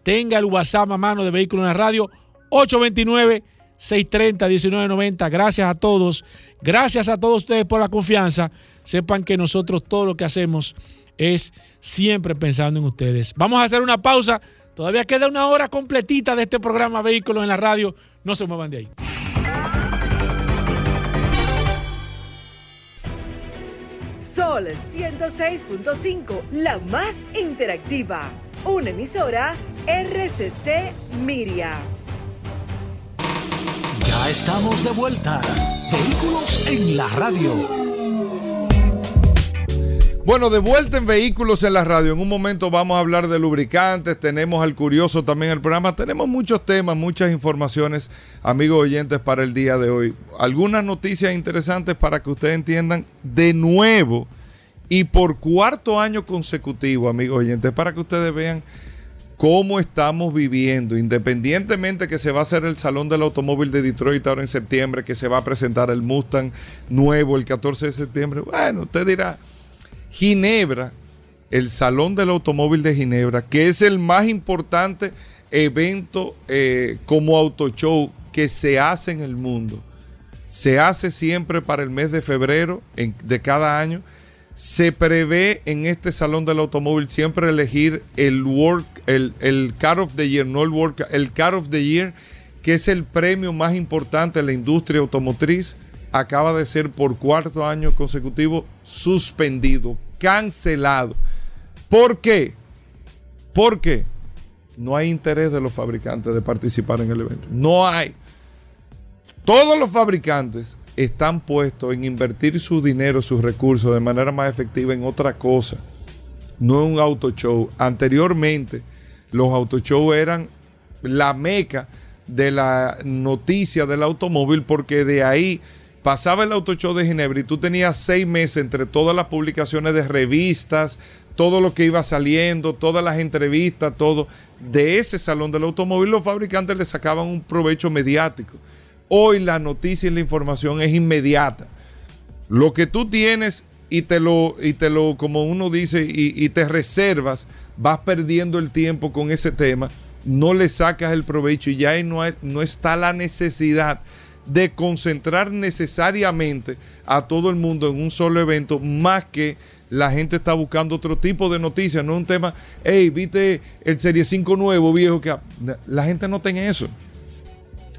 tenga el WhatsApp a mano de Vehículos en la Radio 829-630-1990. Gracias a todos, gracias a todos ustedes por la confianza. Sepan que nosotros todo lo que hacemos es siempre pensando en ustedes. Vamos a hacer una pausa. Todavía queda una hora completita de este programa Vehículos en la Radio. No se muevan de ahí. Sol 106.5, la más interactiva. Una emisora RCC Miria. Ya estamos de vuelta. Vehículos en la radio. Bueno, de vuelta en Vehículos en la Radio. En un momento vamos a hablar de lubricantes. Tenemos al curioso también el programa. Tenemos muchos temas, muchas informaciones, amigos oyentes, para el día de hoy. Algunas noticias interesantes para que ustedes entiendan de nuevo y por cuarto año consecutivo, amigos oyentes, para que ustedes vean cómo estamos viviendo, independientemente que se va a hacer el Salón del Automóvil de Detroit ahora en septiembre, que se va a presentar el Mustang nuevo el 14 de septiembre. Bueno, usted dirá Ginebra, el Salón del Automóvil de Ginebra, que es el más importante evento eh, como auto show que se hace en el mundo. Se hace siempre para el mes de febrero de cada año. Se prevé en este Salón del Automóvil siempre elegir el work, el, el Car of the Year, no el work, el Car of the Year, que es el premio más importante de la industria automotriz acaba de ser por cuarto año consecutivo suspendido, cancelado. ¿Por qué? Porque no hay interés de los fabricantes de participar en el evento. No hay. Todos los fabricantes están puestos en invertir su dinero, sus recursos de manera más efectiva en otra cosa, no en un auto show. Anteriormente, los auto show eran la meca de la noticia del automóvil, porque de ahí pasaba el Auto Show de Ginebra y tú tenías seis meses entre todas las publicaciones de revistas, todo lo que iba saliendo, todas las entrevistas, todo. De ese salón del automóvil los fabricantes le sacaban un provecho mediático. Hoy la noticia y la información es inmediata. Lo que tú tienes y te lo, y te lo como uno dice, y, te reservas, vas perdiendo el tiempo con ese tema, no le sacas el provecho y ya no, no está la necesidad de concentrar necesariamente a todo el mundo en un solo evento, más que la gente está buscando otro tipo de noticias, no un tema, hey, viste el Serie 5 nuevo, viejo, que la gente no está en eso.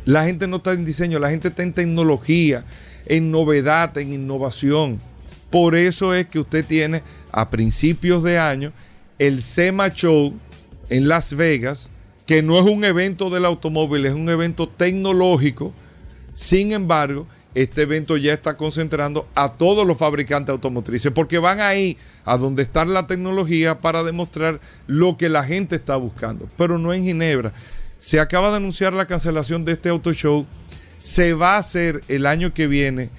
La gente no está en diseño, la gente está en tecnología, en novedad, en innovación. Por eso es que usted tiene a principios de año el SEMA Show en Las Vegas, que no es un evento del automóvil, es un evento tecnológico. Sin embargo, este evento ya está concentrando a todos los fabricantes automotrices, porque van ahí a donde está la tecnología para demostrar lo que la gente está buscando, pero no en Ginebra. Se acaba de anunciar la cancelación de este auto show. Se va a hacer el año que viene,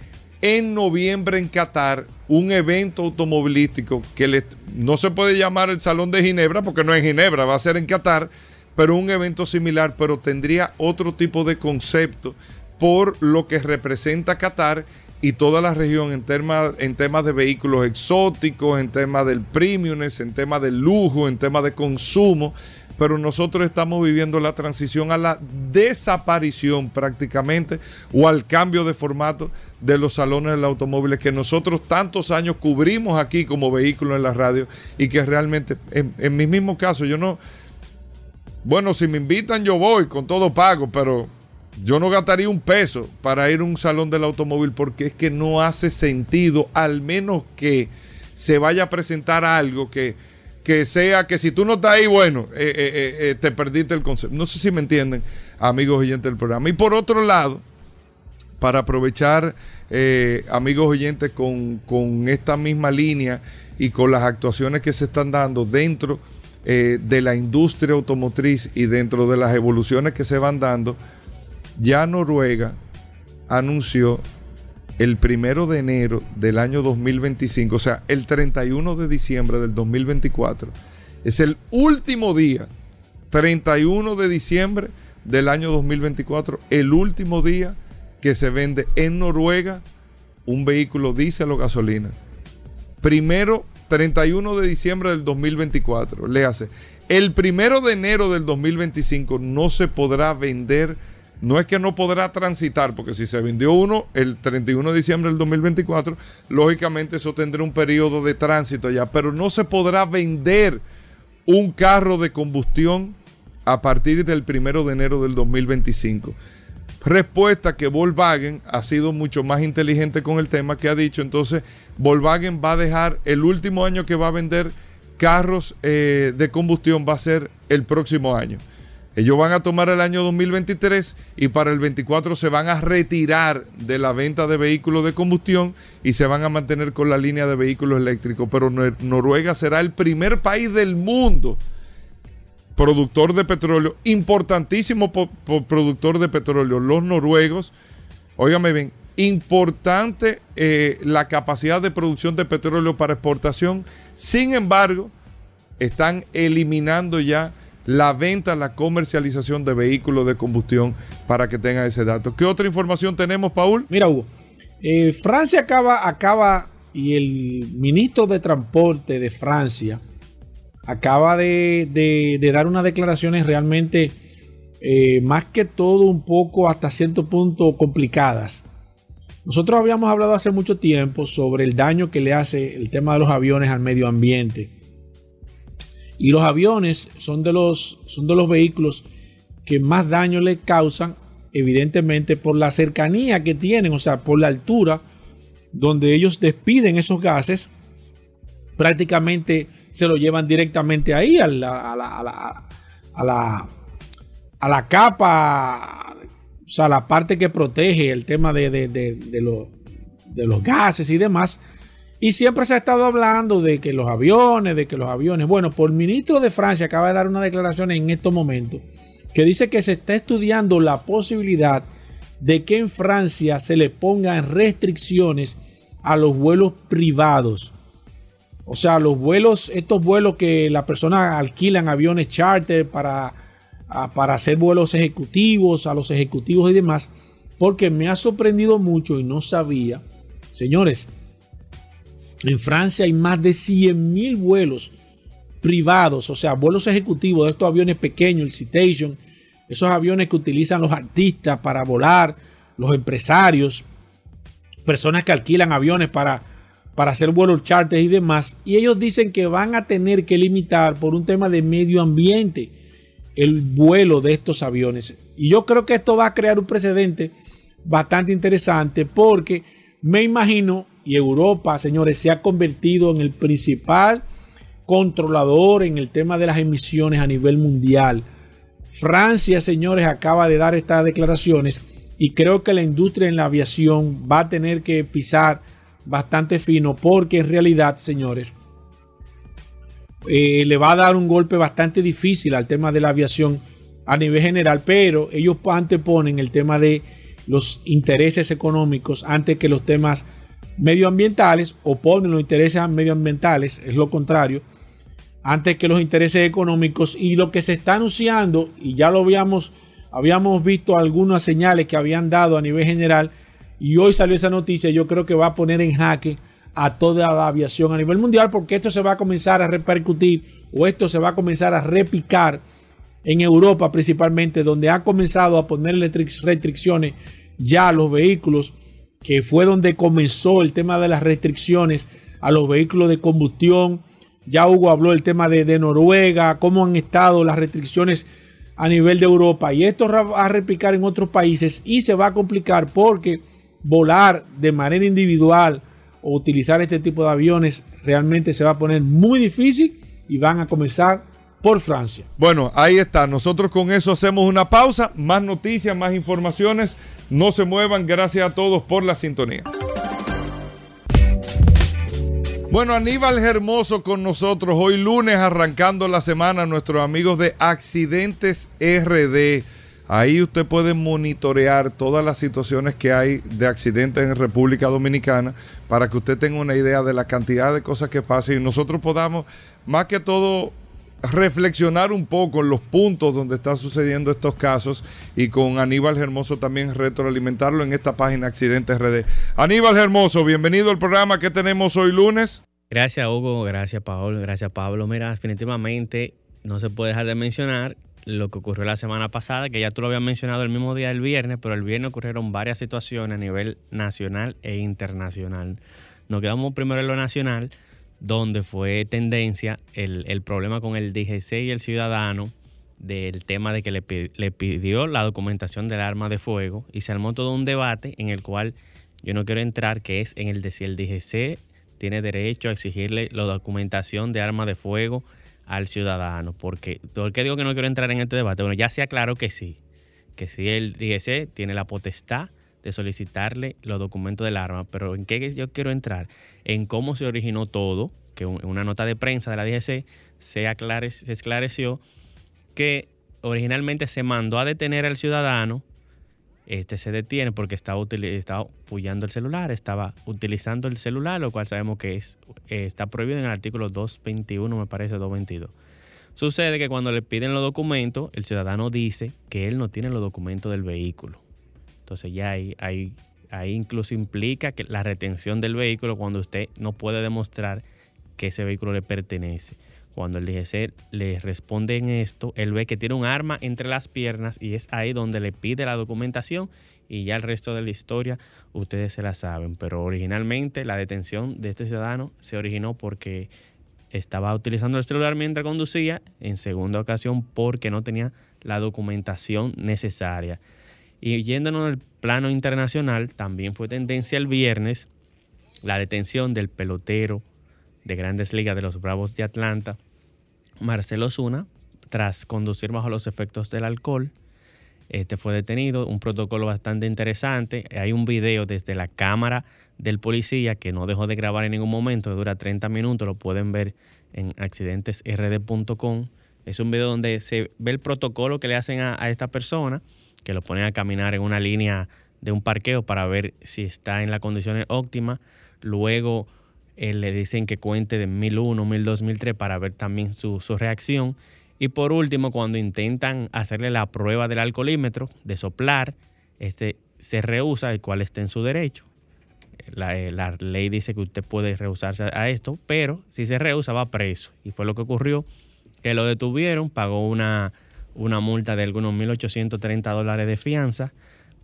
en noviembre en Qatar, un evento automovilístico que no se puede llamar el Salón de Ginebra, porque no es Ginebra, va a ser en Qatar, pero un evento similar, pero tendría otro tipo de concepto por lo que representa Qatar y toda la región en, temas de vehículos exóticos, en temas del premium, en temas de lujo, en temas de consumo. Pero nosotros estamos viviendo la transición a la desaparición prácticamente o al cambio de formato de los salones del automóvil que nosotros tantos años cubrimos aquí como vehículo en la radio y que realmente, en, mi mismo caso, yo no, bueno, si me invitan yo voy con todo pago, pero yo no gastaría un peso para ir a un salón del automóvil porque es que no hace sentido, al menos que se vaya a presentar algo que, que sea que si tú no estás ahí, bueno, eh, eh, eh, te perdiste el concepto. No sé si me entienden, amigos oyentes del programa. Y por otro lado, para aprovechar, amigos oyentes, con, con, esta misma línea y con las actuaciones que se están dando dentro de la industria automotriz y dentro de las evoluciones que se van dando, ya Noruega anunció el primero de enero del año 2025, o sea, el 31 de diciembre del 2024, es el último día, 31 de diciembre del año 2024, el último día que se vende en Noruega un vehículo diésel o gasolina. Primero, 31 de diciembre del 2024, le hace. El primero de enero del 2025 no se podrá vender no es que no podrá transitar, porque si se vendió uno el 31 de diciembre del 2024, lógicamente eso tendrá un periodo de tránsito allá, pero no se podrá vender un carro de combustión a partir del 1 de enero del 2025. Respuesta que Volkswagen ha sido mucho más inteligente con el tema que ha dicho, entonces Volkswagen va a dejar el último año que va a vender carros eh, de combustión, va a ser el próximo año. Ellos van a tomar el año 2023 y para el 24 se van a retirar de la venta de vehículos de combustión y se van a mantener con la línea de vehículos eléctricos. Pero Noruega será el primer país del mundo productor de petróleo, importantísimo productor de petróleo. Los noruegos, óigame bien, importante eh, la capacidad de producción de petróleo para exportación. Sin embargo, están eliminando ya la venta, la comercialización de vehículos de combustión para que tenga ese dato. ¿Qué otra información tenemos, Paul? Mira, Hugo, eh, Francia acaba, acaba y el ministro de Transporte de Francia acaba de, dar unas declaraciones realmente eh, más que todo un poco hasta cierto punto complicadas. Nosotros habíamos hablado hace mucho tiempo sobre el daño que le hace el tema de los aviones al medio ambiente y los aviones son de los, son de los vehículos que más daño le causan, evidentemente por la cercanía que tienen, o sea, por la altura donde ellos despiden esos gases, prácticamente se lo llevan directamente ahí a la, a la, a la, a la, capa, o sea, la parte que protege el tema de, de, de, de los gases y demás. Y siempre se ha estado hablando de que los aviones, de que los aviones. Bueno, por el ministro de Francia acaba de dar una declaración en estos momentos que dice que se está estudiando la posibilidad de que en Francia se le pongan restricciones a los vuelos privados. O sea, los vuelos, estos vuelos que las personas alquilan aviones charter para, para hacer vuelos ejecutivos, a los ejecutivos y demás, porque me ha sorprendido mucho y no sabía. Señores, en Francia hay más de 100 mil vuelos privados, o sea, vuelos ejecutivos de estos aviones pequeños, el Citation, esos aviones que utilizan los artistas para volar, los empresarios, personas que alquilan aviones para, para hacer vuelos charter y demás. Y ellos dicen que van a tener que limitar por un tema de medio ambiente el vuelo de estos aviones. Y yo creo que esto va a crear un precedente bastante interesante porque me imagino, y Europa, señores, se ha convertido en el principal controlador en el tema de las emisiones a nivel mundial. Francia, señores, acaba de dar estas declaraciones y creo que la industria en la aviación va a tener que pisar bastante fino porque en realidad, señores, eh, le va a dar un golpe bastante difícil al tema de la aviación a nivel general, pero ellos anteponen el tema de los intereses económicos antes que los temas medioambientales o ponen los intereses medioambientales, es lo contrario, antes que los intereses económicos y lo que se está anunciando, y ya lo habíamos, habíamos visto algunas señales que habían dado a nivel general, y hoy salió esa noticia, yo creo que va a poner en jaque a toda la aviación a nivel mundial, porque esto se va a comenzar a repercutir o esto se va a comenzar a repicar en Europa principalmente, donde ha comenzado a poner restricciones ya a los vehículos, que fue donde comenzó el tema de las restricciones a los vehículos de combustión, ya Hugo habló del tema de, Noruega, cómo han estado las restricciones a nivel de Europa. Y esto va a replicar en otros países y se va a complicar porque volar de manera individual o utilizar este tipo de aviones realmente se va a poner muy difícil y van a comenzar por Francia. Bueno, ahí está. Nosotros con eso hacemos una pausa. Más noticias, más informaciones. No se muevan. Gracias a todos por la sintonía. Bueno, Aníbal Hermoso con nosotros hoy lunes arrancando la semana, nuestros amigos de Accidentes RD. Ahí usted puede monitorear todas las situaciones que hay de accidentes en República Dominicana para que usted tenga una idea de la cantidad de cosas que pasan y nosotros podamos, más que todo, reflexionar un poco en los puntos donde están sucediendo estos casos y con Aníbal Hermoso también retroalimentarlo en esta página Accidentes RD. Aníbal Hermoso, bienvenido al programa que tenemos hoy lunes. Gracias Hugo, gracias Pablo, gracias Pablo. Mira, definitivamente no se puede dejar de mencionar lo que ocurrió la semana pasada, que ya tú lo habías mencionado el mismo día del viernes, pero el viernes ocurrieron varias situaciones a nivel nacional e internacional. Nos quedamos primero en lo nacional donde fue tendencia el, problema con el DGC y el ciudadano del tema de que le, le, pidió la documentación del arma de fuego y se armó todo un debate en el cual yo no quiero entrar, que es en el de si el DGC tiene derecho a exigirle la documentación de arma de fuego al ciudadano. Porque, ¿Por qué digo que no quiero entrar en este debate? Bueno, ya sea claro que sí, que sí el DGC tiene la potestad de solicitarle los documentos del arma, pero ¿en qué yo quiero entrar? En cómo se originó todo, que en una nota de prensa de la DGC se, se esclareció que originalmente se mandó a detener al ciudadano, este se detiene porque estaba, estaba apoyando el celular, estaba utilizando el celular, lo cual sabemos que es, está prohibido en el artículo 221, me parece, 222. Sucede que cuando le piden los documentos, el ciudadano dice que él no tiene los documentos del vehículo. Entonces ya ahí, ahí, ahí incluso implica que la retención del vehículo cuando usted no puede demostrar que ese vehículo le pertenece. Cuando el DGC le responde en esto, él ve que tiene un arma entre las piernas y es ahí donde le pide la documentación y ya el resto de la historia ustedes se la saben. Pero originalmente la detención de este ciudadano se originó porque estaba utilizando el celular mientras conducía, en segunda ocasión porque no tenía la documentación necesaria. Y yéndonos al plano internacional, también fue tendencia el viernes la detención del pelotero de grandes ligas de los Bravos de Atlanta, Marcelo Zuna, tras conducir bajo los efectos del alcohol. Este fue detenido, un protocolo bastante interesante. Hay un video desde la cámara del policía que no dejó de grabar en ningún momento, dura 30 minutos, lo pueden ver en accidentesrd.com Es un video donde se ve el protocolo que le hacen a, a esta persona, que lo ponen a caminar en una línea de un parqueo para ver si está en las condiciones óptimas. Luego eh, le dicen que cuente de 1001, 1002, 1003 para ver también su, su reacción. Y por último, cuando intentan hacerle la prueba del alcoholímetro, de soplar, este se rehúsa, el cual está en su derecho. La, eh, la ley dice que usted puede rehusarse a esto, pero si se rehúsa va preso. Y fue lo que ocurrió, que lo detuvieron, pagó una, una multa de algunos 1.830 dólares de fianza,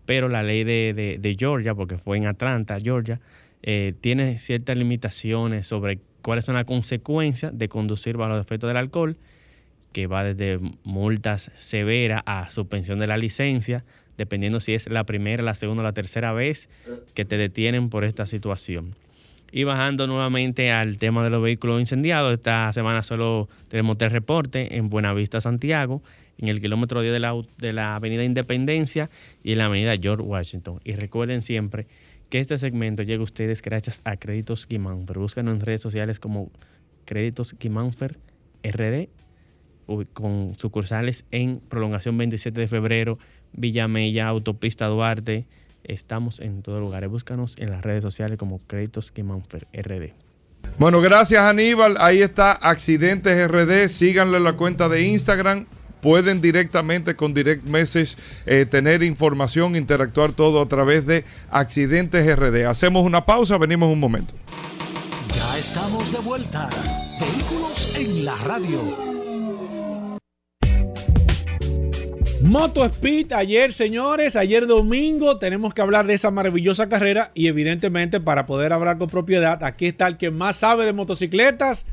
pero la ley de, de- Georgia, porque fue en Atlanta, Georgia, eh, tiene ciertas limitaciones sobre cuáles son las consecuencias de conducir bajo los efectos del alcohol, que va desde multas severas a suspensión de la licencia, dependiendo si es la primera, la segunda o la tercera vez que te detienen por esta situación. Y bajando nuevamente al tema de los vehículos incendiados, esta semana solo tenemos tres reportes en Buenavista, Santiago, en el kilómetro 10 de la, Avenida Independencia y en la Avenida George Washington. Y recuerden siempre que este segmento llega a ustedes gracias a Créditos Guimánfer. Búscanos en redes sociales como Créditos Guimánfer RD con sucursales en Prolongación 27 de febrero, Villamella, Autopista Duarte. Estamos en todos lugares. Búscanos en las redes sociales como Créditos Guimánfer RD. Bueno, gracias Aníbal. Ahí está Accidentes RD. Síganle la cuenta de Instagram. Pueden directamente con Direct Message eh, tener información, interactuar todo a través de Accidentes RD. Hacemos una pausa, venimos un momento. Ya estamos de vuelta. Vehículos en la radio. Moto Speed, ayer señores, ayer domingo, tenemos que hablar de esa maravillosa carrera y evidentemente para poder hablar con propiedad, aquí está el que más sabe de motocicletas,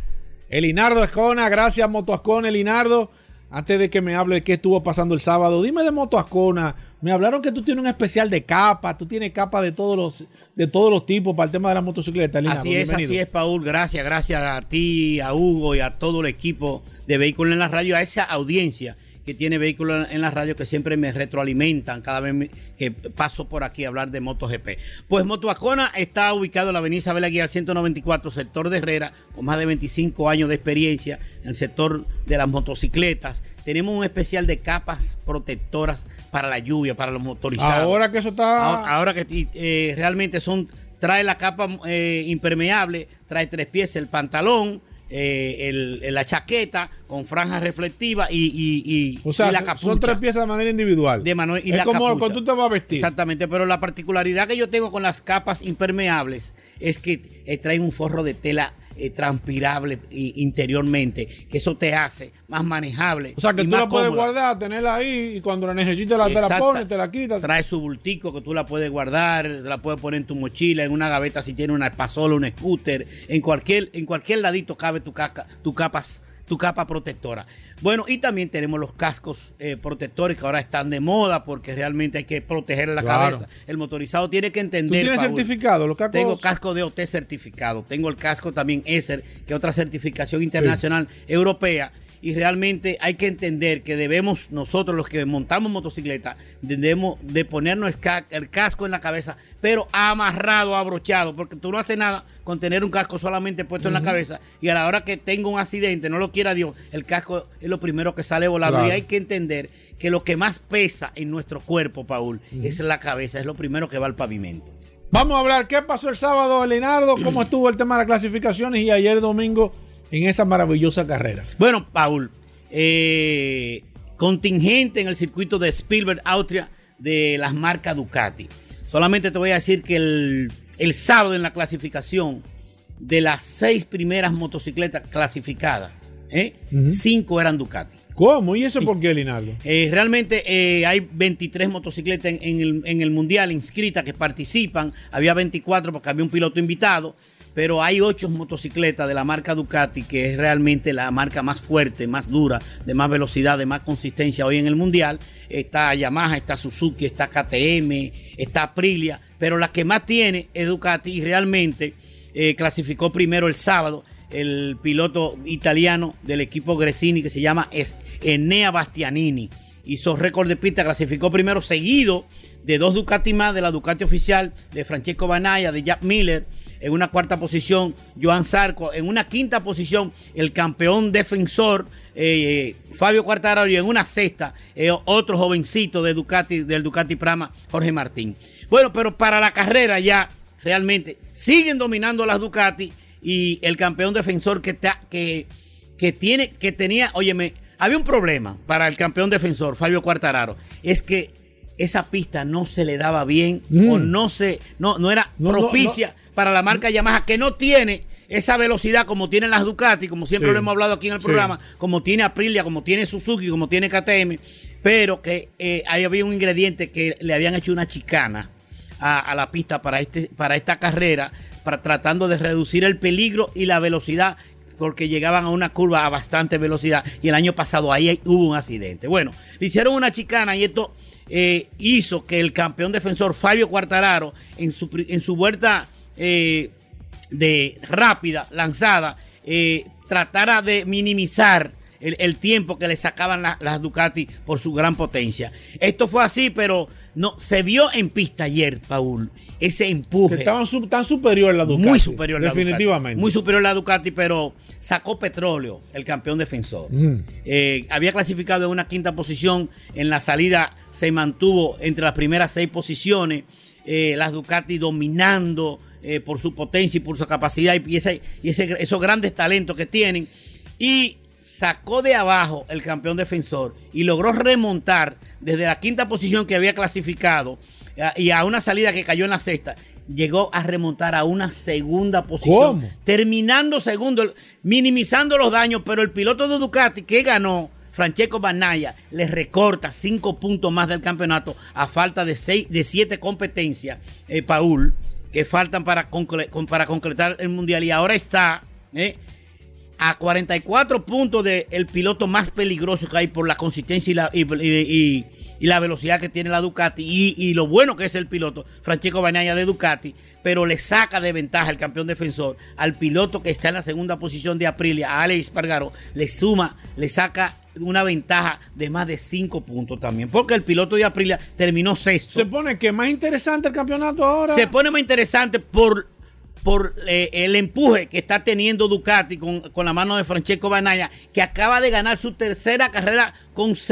Elinardo Escona, gracias Moto Ascona, Elinardo. Antes de que me hable de qué estuvo pasando el sábado, dime de Moto Ascona. Me hablaron que tú tienes un especial de capa, tú tienes capa de todos los de todos los tipos para el tema de la motocicleta. Elinardo, Así es, bienvenido. así es, Paul. Gracias, gracias a ti, a Hugo y a todo el equipo de Vehículos en la Radio, a esa audiencia que tiene Vehículos en la Radio que siempre me retroalimentan cada vez que paso por aquí a hablar de MotoGP. Pues Motoacona está ubicado en la avenida Isabel Aguilar 194, sector de Herrera, con más de 25 años de experiencia en el sector de las motocicletas. Tenemos un especial de capas protectoras para la lluvia, para los motorizados. Ahora que eso está Ahora, ahora que eh, realmente son, trae la capa eh, impermeable, trae tres piezas, el pantalón, eh, el- la chaqueta con franja reflectiva y, y- y- o sea, y la capucha. son tres piezas de manera individual. De y es la como capucha. cuando tú te vas a vestir. Exactamente, pero la particularidad que yo tengo con las capas impermeables es que eh, trae un forro de tela eh, transpirable interiormente, que eso te hace más manejable. O sea, que y tú más la puedes cómoda. guardar, tenerla ahí y cuando la necesites la, te la pones, te la quitas. Trae su bultico que tú la puedes guardar, la puedes poner en tu mochila, en una gaveta si tiene una pasola, un scooter, en cualquier, en cualquier ladito cabe tu, caca, tu, capas, tu capa protectora. Bueno, y también tenemos los cascos eh, protectores que ahora están de moda porque realmente hay que proteger la Claro. cabeza. El motorizado tiene que ¿Tú entender. tienes Paul. certificado? Los cascos. Tengo casco de OT certificado. Tengo el casco también ESER, que es otra certificación internacional europea. Y realmente hay que entender que debemos, nosotros los que montamos motocicleta, debemos de ponernos el, ca- el casco en la cabeza, pero amarrado, abrochado, porque tú no haces nada con tener un casco solamente puesto en la cabeza. Y a la hora que tenga un accidente, no lo quiera Dios, el casco es lo primero que sale volando. Claro. Y hay que entender que lo que más pesa en nuestro cuerpo, Paul, es la cabeza, es lo primero que va al pavimento. Vamos a hablar qué pasó el sábado, Leonardo, cómo estuvo el tema de las clasificaciones y ayer domingo en esa maravillosa carrera. Bueno, Paul, eh, contingente en el circuito de Spielberg Austria de las marcas Ducati. Solamente te voy a decir que el, el sábado en la clasificación de las seis primeras motocicletas clasificadas, ¿eh? cinco eran Ducati. ¿Cómo? ¿Y eso por qué, Leonardo? Eh, realmente eh, hay 23 motocicletas en, en el, en el mundial inscritas que participan. Había 24 porque había un piloto invitado. Pero hay 8 motocicletas de la marca Ducati, que es realmente la marca más fuerte, más dura, de más velocidad, de más consistencia hoy en el mundial. Está Yamaha, está Suzuki, está KTM, está Aprilia. Pero la que más tiene es Ducati y realmente eh, clasificó primero el sábado el piloto italiano del equipo Gresini que se llama Enea Bastianini. Hizo récord de pista, clasificó primero, seguido de dos Ducati más, de la Ducati oficial, de Francesco Banaya, de Jack Miller, En una cuarta posición, Joan Sarco. En una quinta posición, el campeón defensor, eh, Fabio Quartararo. Y en una sexta, eh, otro jovencito de Ducati, del Ducati Prama, Jorge Martín. Bueno, pero para la carrera ya realmente siguen dominando las Ducati y el campeón defensor que, ta- que, que tiene, que tenía, óyeme, había un problema para el campeón defensor, Fabio Quartararo, es que esa pista no se le daba bien Mm. o no se, no, no era no, propicia para la marca Yamaha, que no tiene esa velocidad como tienen las Ducati, como siempre Sí. lo hemos hablado aquí en el Sí. programa, como tiene Aprilia, como tiene Suzuki, como tiene KTM, pero que eh, ahí había un ingrediente que le habían hecho una chicana a, a la pista para, este, para esta carrera, para, tratando de reducir el peligro y la velocidad, porque llegaban a una curva a bastante velocidad. Y el año pasado ahí hubo un accidente. Bueno, le hicieron una chicana y esto eh, hizo que el campeón defensor Fabio Quartararo, en su, en su vuelta eh, de rápida, lanzada, eh, tratara de minimizar el, el tiempo que le sacaban la- las Ducati por su gran potencia. Esto fue así, pero no se vio en pista ayer, Paul, ese empuje. estaban su- tan superior la Ducati. muy superior la Definitivamente. Ducati. Muy superior la Ducati, pero sacó petróleo el campeón defensor. Mm. Eh, había clasificado en una quinta posición. En la salida se mantuvo entre las primeras seis posiciones. Eh, las Ducati dominando eh, por su potencia y por su capacidad y, ese- y ese- esos grandes talentos que tienen. Y sacó de abajo el campeón defensor y logró remontar desde la quinta posición que había clasificado eh, y a una salida que cayó en la sexta. Llegó a remontar a una segunda posición ¿Cómo? terminando segundo, minimizando los daños, pero el piloto de Ducati que ganó, Francesco Banaya, le recorta cinco puntos más del campeonato a falta de seis, de siete competencias, eh, Paul, que faltan para, concre- con- para concretar el mundial. Y ahora está eh, a 44 puntos del piloto más peligroso que hay por la consistencia y la, y- y- la velocidad que tiene la Ducati y, y lo bueno que es el piloto, Francesco Bagnaia de Ducati, pero le saca de ventaja el campeón defensor al piloto que está en la segunda posición de Aprilia, a Alex Pargaro, le suma, le saca una ventaja de más de 5 puntos también, porque el piloto de Aprilia terminó sexto. Se pone que más interesante el campeonato ahora. Se pone más interesante por, por eh, el empuje que está teniendo Ducati con, con la mano de Francesco Banaya, que acaba de ganar su tercera carrera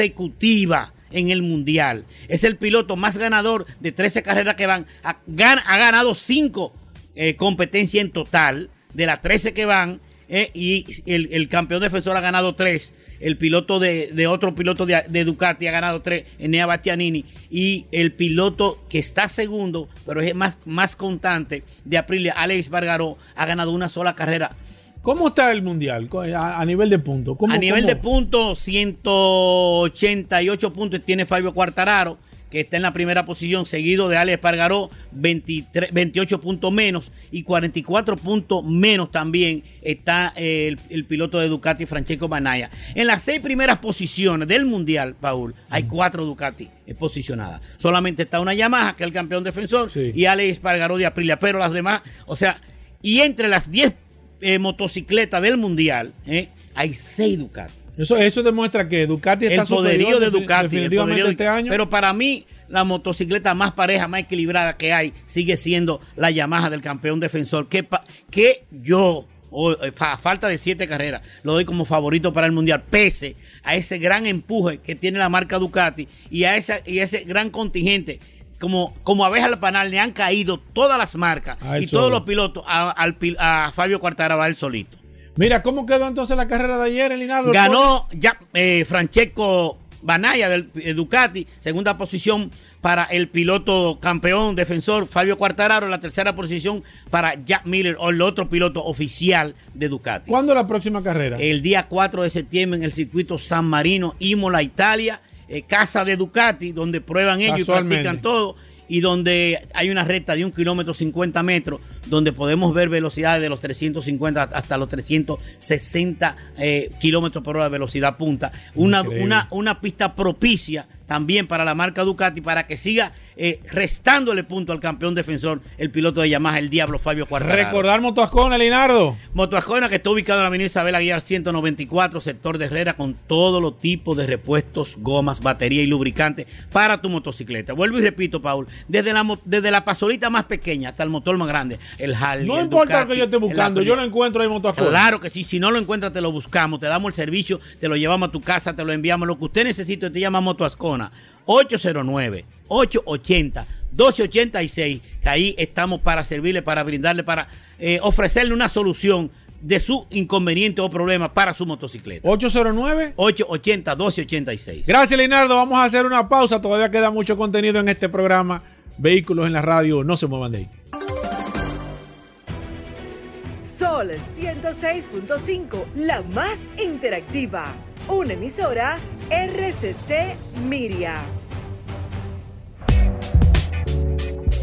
consecutiva en el Mundial. Es el piloto más ganador de 13 carreras que van. Ha, gan- ha ganado 5 competencias en total de las 13 que van. eh, y el, campeón defensor ha ganado 3. El piloto de, otro piloto de, Ducati ha ganado 3, Enea Bastianini. Y el piloto que está segundo, pero es más, más constante, de Aprilia, Alex Bargaró, ha ganado una sola carrera. ¿Cómo está el mundial a, a nivel de puntos? ¿Cómo- A nivel cómo? de puntos, 188 puntos tiene Fabio Quartararo, que está en la primera posición, seguido de Alex Pargaró, 23, 28 puntos menos y 44 puntos menos también está eh, el, el piloto de Ducati, Francesco Banaya. En las seis primeras posiciones del Mundial, Paul, hay cuatro Ducati posicionadas. Solamente está una Yamaha, que es el campeón defensor, Sí. y Alex Pargaró de Aprilia, pero las demás, o sea, y entre las 10 eh, motocicletas del Mundial, eh, hay seis Ducati Eso, eso demuestra que Ducati está el poderío de Ducati. el definitivamente poderío de- este año. Pero para mí, la motocicleta más pareja, más equilibrada que hay, sigue siendo la Yamaha del campeón defensor. Que, que yo, o, eh, a falta de siete carreras, lo doy como favorito para el mundial, pese a ese gran empuje que tiene la marca Ducati y a esa, y ese gran contingente. Como, como abeja al panal, le han caído todas las marcas A él y todos los pilotos a, a Fabio a él solito. Mira, ¿cómo quedó entonces la carrera de ayer, Elinardo? Ganó ya eh, Francesco Banaya del eh, Ducati, segunda posición para el piloto campeón defensor Fabio Quartararo, la tercera posición para Jack Miller o el otro piloto oficial de Ducati. ¿Cuándo la próxima carrera? El día 4 de septiembre en el circuito San Marino, Imola, Italia, eh, casa de Ducati, donde prueban ellos y practican todo. Y donde hay una recta de un kilómetro 50 metros, donde podemos ver velocidades de los 350 hasta los 360 eh, kilómetros por hora de velocidad punta. Una, una, una pista propicia también para la marca Ducati para que siga eh, restándole punto al campeón defensor, el piloto de Yamaha, el Diablo Fabio Cuartararo. Recordar Motoascona, Linardo. Motoascona que está ubicado en la avenida Isabel Aguilar 194, sector de Herrera, con todos los tipos de repuestos, gomas, batería y lubricante para tu motocicleta. Vuelvo y repito, Paul, desde la, desde la pasolita más pequeña hasta el motor más grande, el Harley, No el importa Ducati, lo que yo esté buscando, yo lo encuentro ahí en Motoascona. Claro que sí, si no lo encuentras te lo buscamos, te damos el servicio, te lo llevamos a tu casa, te lo enviamos, lo que usted necesite, te llama Moto Ascona, 809 880 1286, que ahí estamos para servirle, para brindarle, para eh, ofrecerle una solución de su inconveniente o problema para su motocicleta. 809 880 1286. Gracias, Linardo. Vamos a hacer una pausa. Todavía queda mucho contenido en este programa. Vehículos en la radio. No se muevan de ahí. Sol 106.5, la más interactiva. Una emisora RCC Miria.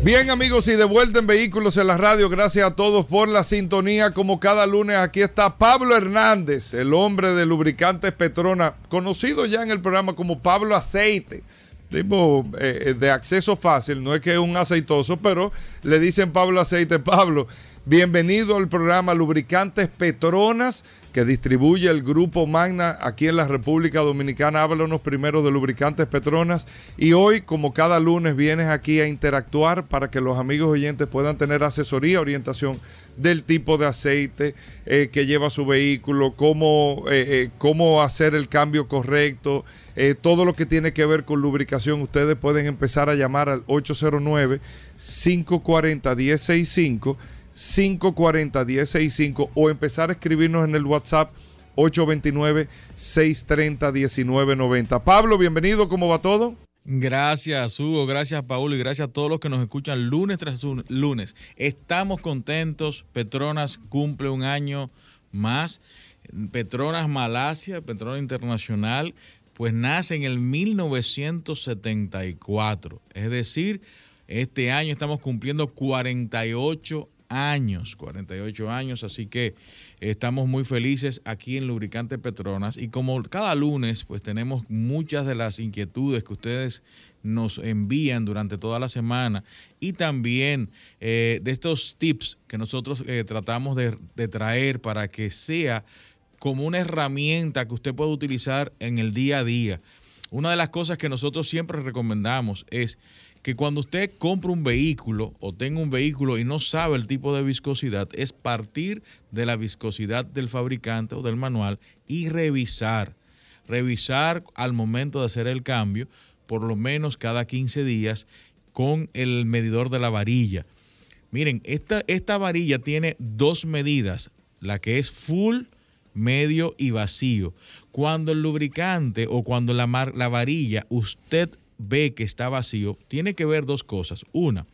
Bien amigos y de vuelta en Vehículos en la Radio, gracias a todos por la sintonía. Como cada lunes aquí está Pablo Hernández, el hombre de lubricantes Petrona, conocido ya en el programa como Pablo Aceite. Tipo eh, de acceso fácil, no es que es un aceitoso, pero le dicen Pablo Aceite. Pablo, bienvenido al programa Lubricantes Petronas que distribuye el grupo Magna aquí en la República Dominicana. Háblanos primero de Lubricantes Petronas y hoy, como cada lunes, vienes aquí a interactuar para que los amigos oyentes puedan tener asesoría, orientación del tipo de aceite eh, que lleva su vehículo, cómo, eh, eh, cómo hacer el cambio correcto, todo lo que tiene que ver con lubricación. Ustedes pueden empezar a llamar al 809 540 1065 540-1065 o empezar a escribirnos en el WhatsApp 829-630-1990. Pablo, bienvenido, ¿cómo va todo? Gracias, Hugo, gracias, Paul, y gracias a todos los que nos escuchan lunes tras lunes. Estamos contentos, Petronas cumple un año más. Petronas Malasia, Petronas Internacional, pues nace en el 1974. Es decir, este año estamos cumpliendo 48 años, 48 años, así que estamos muy felices aquí en Lubricante Petronas y como cada lunes pues tenemos muchas de las inquietudes que ustedes nos envían durante toda la semana y también eh, de estos tips que nosotros eh, tratamos de, de traer para que sea como una herramienta que usted pueda utilizar en el día a día. Una de las cosas que nosotros siempre recomendamos es que cuando usted compra un vehículo o tenga un vehículo y no sabe el tipo de viscosidad, es partir de la viscosidad del fabricante o del manual y revisar. Revisar al momento de hacer el cambio, por lo menos cada 15 días, con el medidor de la varilla. Miren, esta, esta varilla tiene dos medidas, la que es full, medio y vacío. Cuando el lubricante o cuando la, la varilla usted ve que está vacío, tiene que ver dos cosas. Una,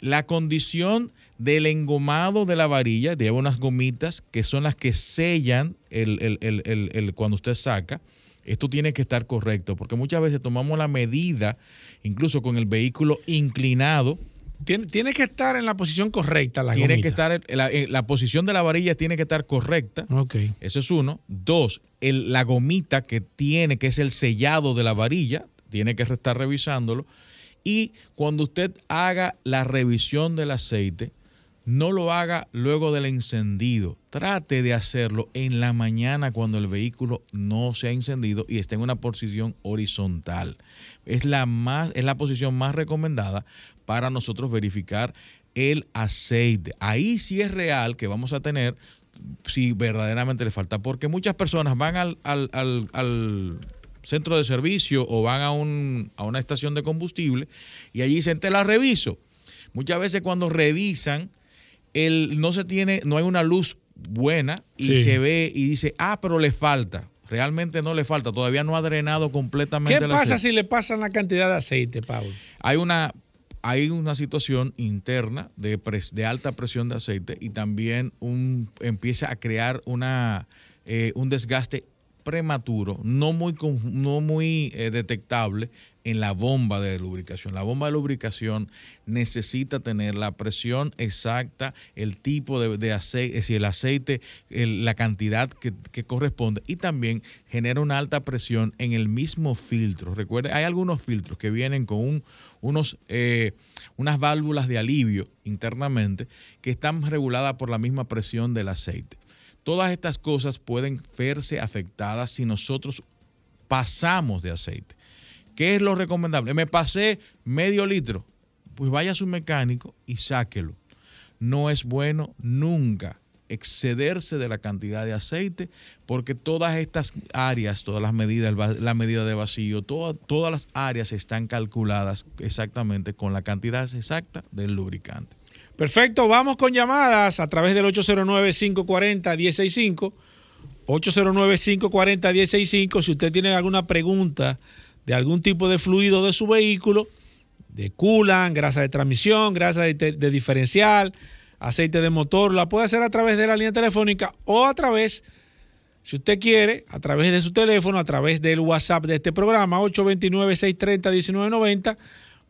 la condición del engomado de la varilla, lleva unas gomitas que son las que sellan el, el, el, el, cuando usted saca. Esto tiene que estar correcto, porque muchas veces tomamos la medida, incluso con el vehículo inclinado, tiene, tiene, que estar en la posición correcta la Tiene gomita. que estar, la, la, posición de la varilla tiene que estar correcta. Ok. Eso es uno. Dos, el, la gomita que tiene, que es el sellado de la varilla, tiene que estar revisándolo. Y cuando usted haga la revisión del aceite, no lo haga luego del encendido. Trate de hacerlo en la mañana cuando el vehículo no se ha encendido y esté en una posición horizontal. Es la, más, es la posición más recomendada para nosotros verificar el aceite. Ahí sí es real que vamos a tener si verdaderamente le falta, porque muchas personas van al, al, centro de servicio o van a, un, a una estación de combustible y allí dicen, te la reviso. Muchas veces cuando revisan, el, no se tiene, no hay una luz buena y Sí. se ve y dice, ah, pero le falta. Realmente no le falta, todavía no ha drenado completamente ¿Qué pasa aceite. si le pasan la cantidad de aceite, Pablo? Hay una, hay una situación interna de, pres- de alta presión de aceite y también un, empieza a crear una, eh, un desgaste prematuro, no muy, no muy eh, detectable en la bomba de lubricación. La bomba de lubricación necesita tener la presión exacta, el tipo de, aceite, es decir, el aceite, la cantidad que, corresponde y también genera una alta presión en el mismo filtro. Recuerde, hay algunos filtros que vienen con un, unos, eh, unas válvulas de alivio internamente que están reguladas por la misma presión del aceite. Todas estas cosas pueden verse afectadas si nosotros pasamos de aceite. ¿Qué es lo recomendable? Me pasé medio litro. Pues vaya a su mecánico y sáquelo. No es bueno nunca excederse de la cantidad de aceite, porque todas estas áreas, todas las medidas, la medida de vacío, todas las áreas están calculadas exactamente con la cantidad exacta del lubricante. Perfecto, vamos con llamadas a través del 809-540-165. 809-540-165. Si usted tiene alguna pregunta de algún tipo de fluido de su vehículo, de coolant, grasa de transmisión, grasa de, de, diferencial, aceite de motor, la puede hacer a través de la línea telefónica o a través, si usted quiere, a través de su teléfono, a través del WhatsApp de este programa, 829-630-1990.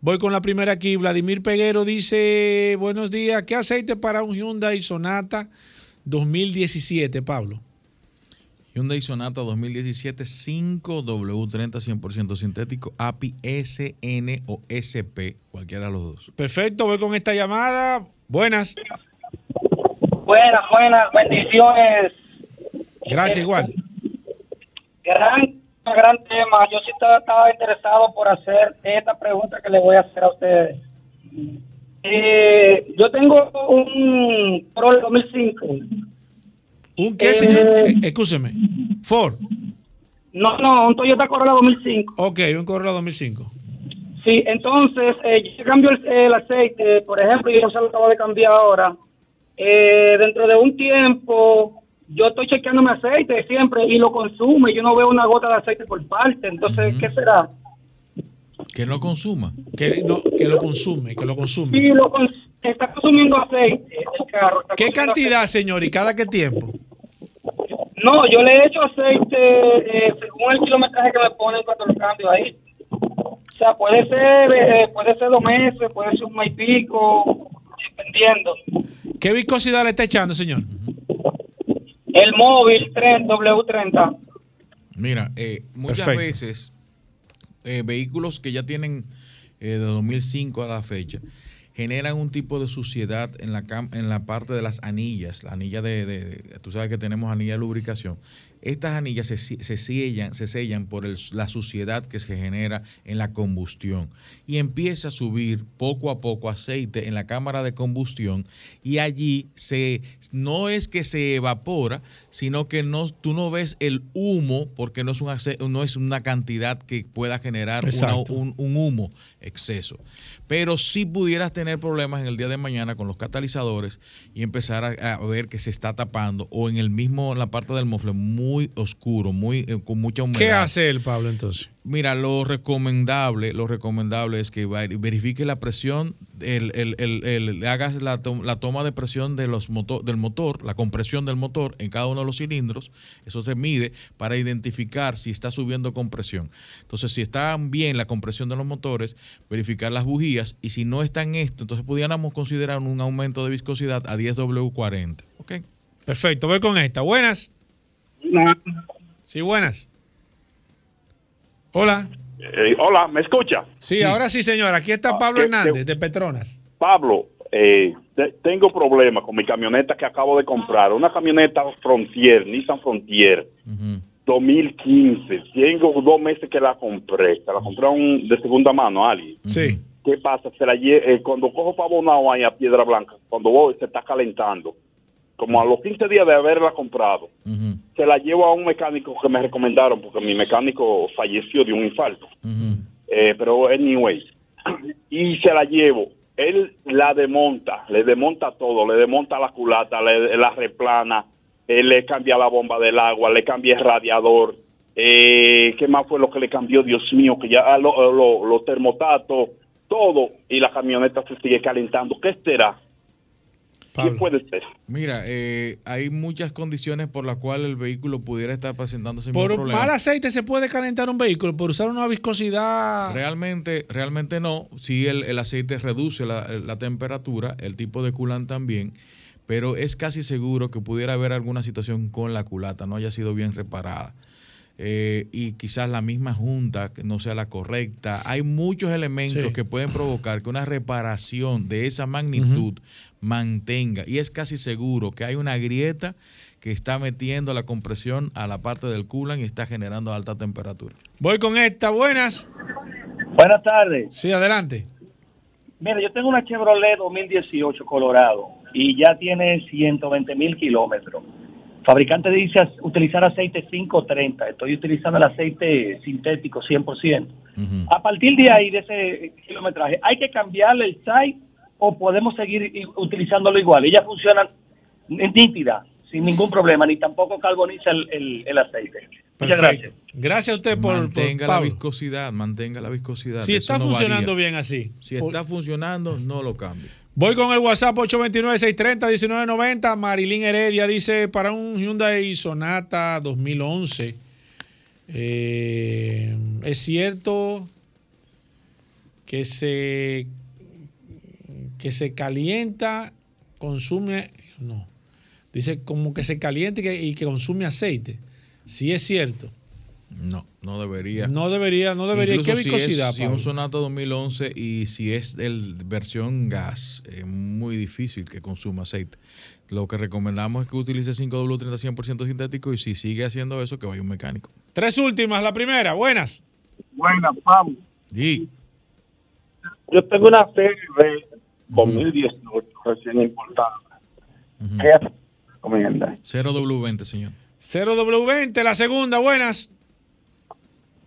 Voy con la primera aquí. Vladimir Peguero dice, buenos días, ¿qué aceite para un Hyundai Sonata 2017, Pablo? Hyundai Sonata 2017 5W30 100% sintético, API SN o SP, cualquiera de los dos. Perfecto, voy con esta llamada. Buenas. Buenas, buenas, bendiciones. Gracias, igual. Gran, gran tema. Yo sí estaba, interesado por hacer esta pregunta que le voy a hacer a ustedes. Eh, yo tengo un Pro 2005 ¿Un qué, señor? Eh, eh, escúcheme. Ford. No, no, un Toyota Corolla 2005. Ok, un Corolla 2005. Sí, entonces, eh, yo cambio el, aceite, por ejemplo, yo se lo acabo de cambiar ahora. Eh, dentro de un tiempo, yo estoy chequeando mi aceite siempre y lo consume. y Yo no veo una gota de aceite por parte. Entonces, ¿qué será? Que no consuma. Que, no, que lo consume, que lo consume. Sí, lo está consumiendo aceite el carro. ¿Qué cantidad, señor, y cada qué tiempo? No, yo le he hecho aceite eh, según el kilometraje que me ponen cuando lo cambio ahí. O sea, puede ser, eh, puede ser dos meses, puede ser un mes y pico, dependiendo. ¿Qué viscosidad le está echando, señor? El móvil 3, W30. Mira, eh, muchas veces vehículos que ya tienen de 2005 a la fecha, generan un tipo de suciedad en la, en la parte de las anillas, la anilla de, de, tú sabes que tenemos anilla de lubricación, estas anillas se, se, sellan, se sellan por la suciedad que se genera en la combustión. Y empieza a subir poco a poco aceite en la cámara de combustión y allí se, no es que se evapora, sino que no, tú no ves el humo porque no es, un, no es una cantidad que pueda generar un, un humo exceso. Pero si pudieras tener problemas en el día de mañana con los catalizadores y empezar a, ver que se está tapando o en el mismo, en la parte del mofle muy oscuro, muy eh, con mucha humedad. ¿Qué hace el Pablo entonces? Mira, lo recomendable, lo recomendable es que verifique la presión, el, el, el, hagas la, la, toma de presión de los motor, del motor, la compresión del motor en cada uno de los cilindros. Eso se mide para identificar si está subiendo compresión. Entonces, si está bien la compresión de los motores, verificar las bujías y si no está en esto, entonces pudiéramos considerar un aumento de viscosidad a 10W40. ¿Ok? Perfecto, voy con esta. Buenas. Sí, buenas. Hola. Eh, hola, ¿me escucha? Sí, ahora sí, señor. Aquí está ah, Pablo Hernández, de Petronas. Pablo, eh, tengo problemas con mi camioneta que acabo de comprar. Una camioneta Frontier, Nissan Frontier, 2015. Tengo dos meses que la compré. Se la compré de segunda mano a alguien. Sí. ¿Qué pasa? Se la eh, cuando cojo para Bonao ahí a Piedra Blanca, cuando voy, se está calentando como a los 15 días de haberla comprado, se la llevo a un mecánico que me recomendaron, porque mi mecánico falleció de un infarto. Eh, pero anyway, y se la llevo. Él la desmonta, le desmonta todo, le desmonta la culata, le, la replana, él le cambia la bomba del agua, le cambia el radiador. Eh, ¿Qué más fue lo que le cambió? Dios mío, que ya los lo, termotatos, todo, y la camioneta se sigue calentando. ¿Qué será? ¿Qué puede ser? Mira, eh, hay muchas condiciones por las cuales el vehículo pudiera estar presentándose Por problema. mal aceite se puede calentar un vehículo, por usar una viscosidad. Realmente, realmente no. Si el, el aceite reduce la, la temperatura, el tipo de culán también, pero es casi seguro que pudiera haber alguna situación con la culata, no haya sido bien reparada. Eh, y quizás la misma junta que no sea la correcta. Hay muchos elementos Sí. que pueden provocar que una reparación de esa magnitud mantenga. Y es casi seguro que hay una grieta que está metiendo la compresión a la parte del culan y está generando alta temperatura. Voy con esta, buenas. Buenas tardes. Sí, adelante. Mira, yo tengo una Chevrolet 2018 Colorado y ya tiene 120 mil kilómetros. Fabricante dice utilizar aceite 530. Estoy utilizando el aceite sintético 100%. A partir de ahí, de ese kilometraje, ¿hay que cambiarle el site o podemos seguir utilizándolo igual? Ella funciona nítida, sin ningún problema, ni tampoco carboniza el, el- el aceite. Muchas Perfecto. gracias. Gracias a usted por, por mantenga la viscosidad, mantenga la viscosidad. Si está no funcionando varía. bien así. Si Por- está funcionando, no lo cambie. Voy con el WhatsApp 829-630-1990. Marilyn Heredia dice para un Hyundai Sonata 2011. eh, es cierto que se que se calienta, consume, no, dice como que se calienta y que, y que consume aceite. Si es cierto. No, no debería. No debería, no debería. Incluso ¿Qué si viscosidad, es, si es un Sonata 2011 y si es el versión gas, es muy difícil que consuma aceite. Lo que recomendamos es que utilice 5W30 100% sintético y si sigue haciendo eso, que vaya un mecánico. Tres últimas, la primera, buenas. Buenas, Pablo. Y Yo tengo una CRV 2018 recién importada. ¿Qué recomienda? 0W20, señor. 0W20, la segunda, buenas.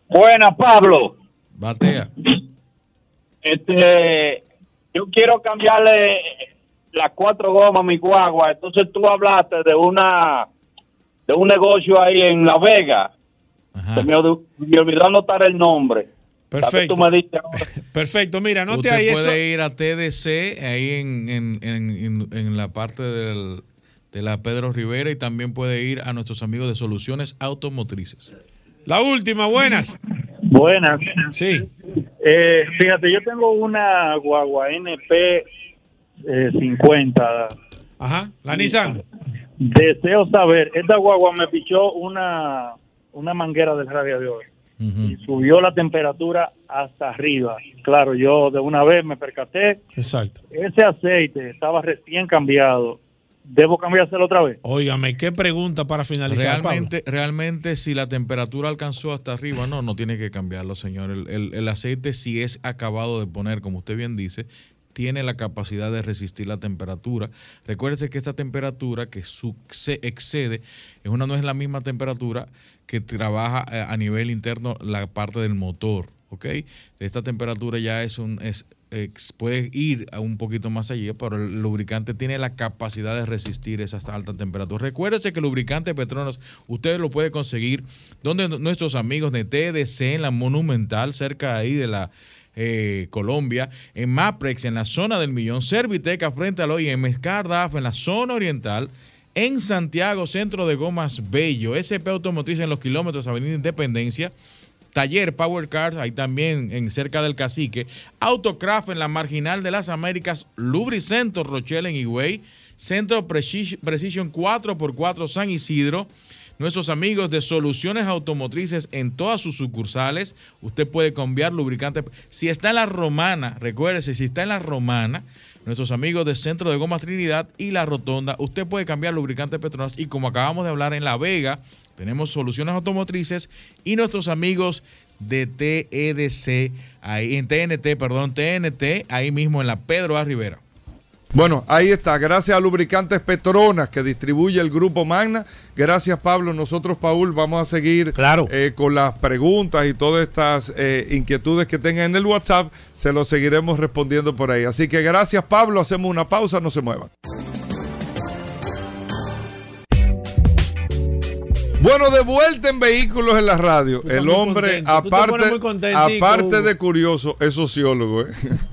Buenas, Pablo. Batea. Este, yo quiero cambiarle las cuatro gomas a mi guagua. Entonces tú hablaste de una de un negocio ahí en La Vega. Se me, me olvidó anotar el nombre. Perfecto. Perfecto, mira, no te Usted hay eso. puede ir a TDC ahí en, en- en- en- en la parte del- de la Pedro Rivera y también puede ir a nuestros amigos de Soluciones Automotrices. La última, buenas. Buenas. Sí. Eh, fíjate, yo tengo una guagua NP eh, 50. Ajá, la Nissan. Deseo saber, esta guagua me pichó una, una manguera del radiador y subió la temperatura hasta arriba. Claro, yo de una vez me percaté. Exacto. Ese aceite estaba recién cambiado. ¿Debo cambiárselo otra vez? Óigame, qué pregunta para finalizar, Realmente, realmente, si la temperatura alcanzó hasta arriba, no, no tiene que cambiarlo, señor. El, el- el aceite, si es acabado de poner, como usted bien dice, tiene la capacidad de resistir la temperatura. Recuérdese que esta temperatura que excede es una, no es la misma temperatura que trabaja eh, a nivel interno la parte del motor. ¿ok? Esta temperatura ya es un, es, ex- puede ir a un poquito más allá, pero el lubricante tiene la capacidad de resistir esas altas temperaturas. Recuérdese que el lubricante Petronas usted lo puede conseguir donde nuestros amigos de TDC en la Monumental, cerca ahí de la eh, Colombia, en Maprex, en la zona del Millón, Serviteca frente al OIM, Scardaf en la zona oriental, en Santiago, Centro de Gomas Bello, SP Automotriz en los kilómetros Avenida Independencia, Taller Power Cars, ahí también en cerca del Cacique, Autocraft en la Marginal de las Américas, Lubricento Rochelle en Higüey, Centro Preci- Precision 4x4 San Isidro, nuestros amigos de Soluciones Automotrices en todas sus sucursales, usted puede cambiar lubricante. Si está en la Romana, recuérdese, si está en la Romana, nuestros amigos de Centro de Gomas Trinidad y La Rotonda, usted puede cambiar lubricante Petronas y como acabamos de hablar en La Vega, tenemos soluciones automotrices y nuestros amigos de TEDC, ahí en TNT, perdón, TNT, ahí mismo en la Pedro A. Rivera. Bueno, ahí está. Gracias a Lubricantes Petronas que distribuye el grupo Magna. Gracias, Pablo. Nosotros, Paul, vamos a seguir eh, con las preguntas y todas estas eh, inquietudes que tengan en el WhatsApp. Se los seguiremos respondiendo por ahí. Así que gracias, Pablo. Hacemos una pausa. No se muevan. Bueno, de vuelta en vehículos en la radio. El hombre, aparte, aparte de curioso, es sociólogo. ¿eh?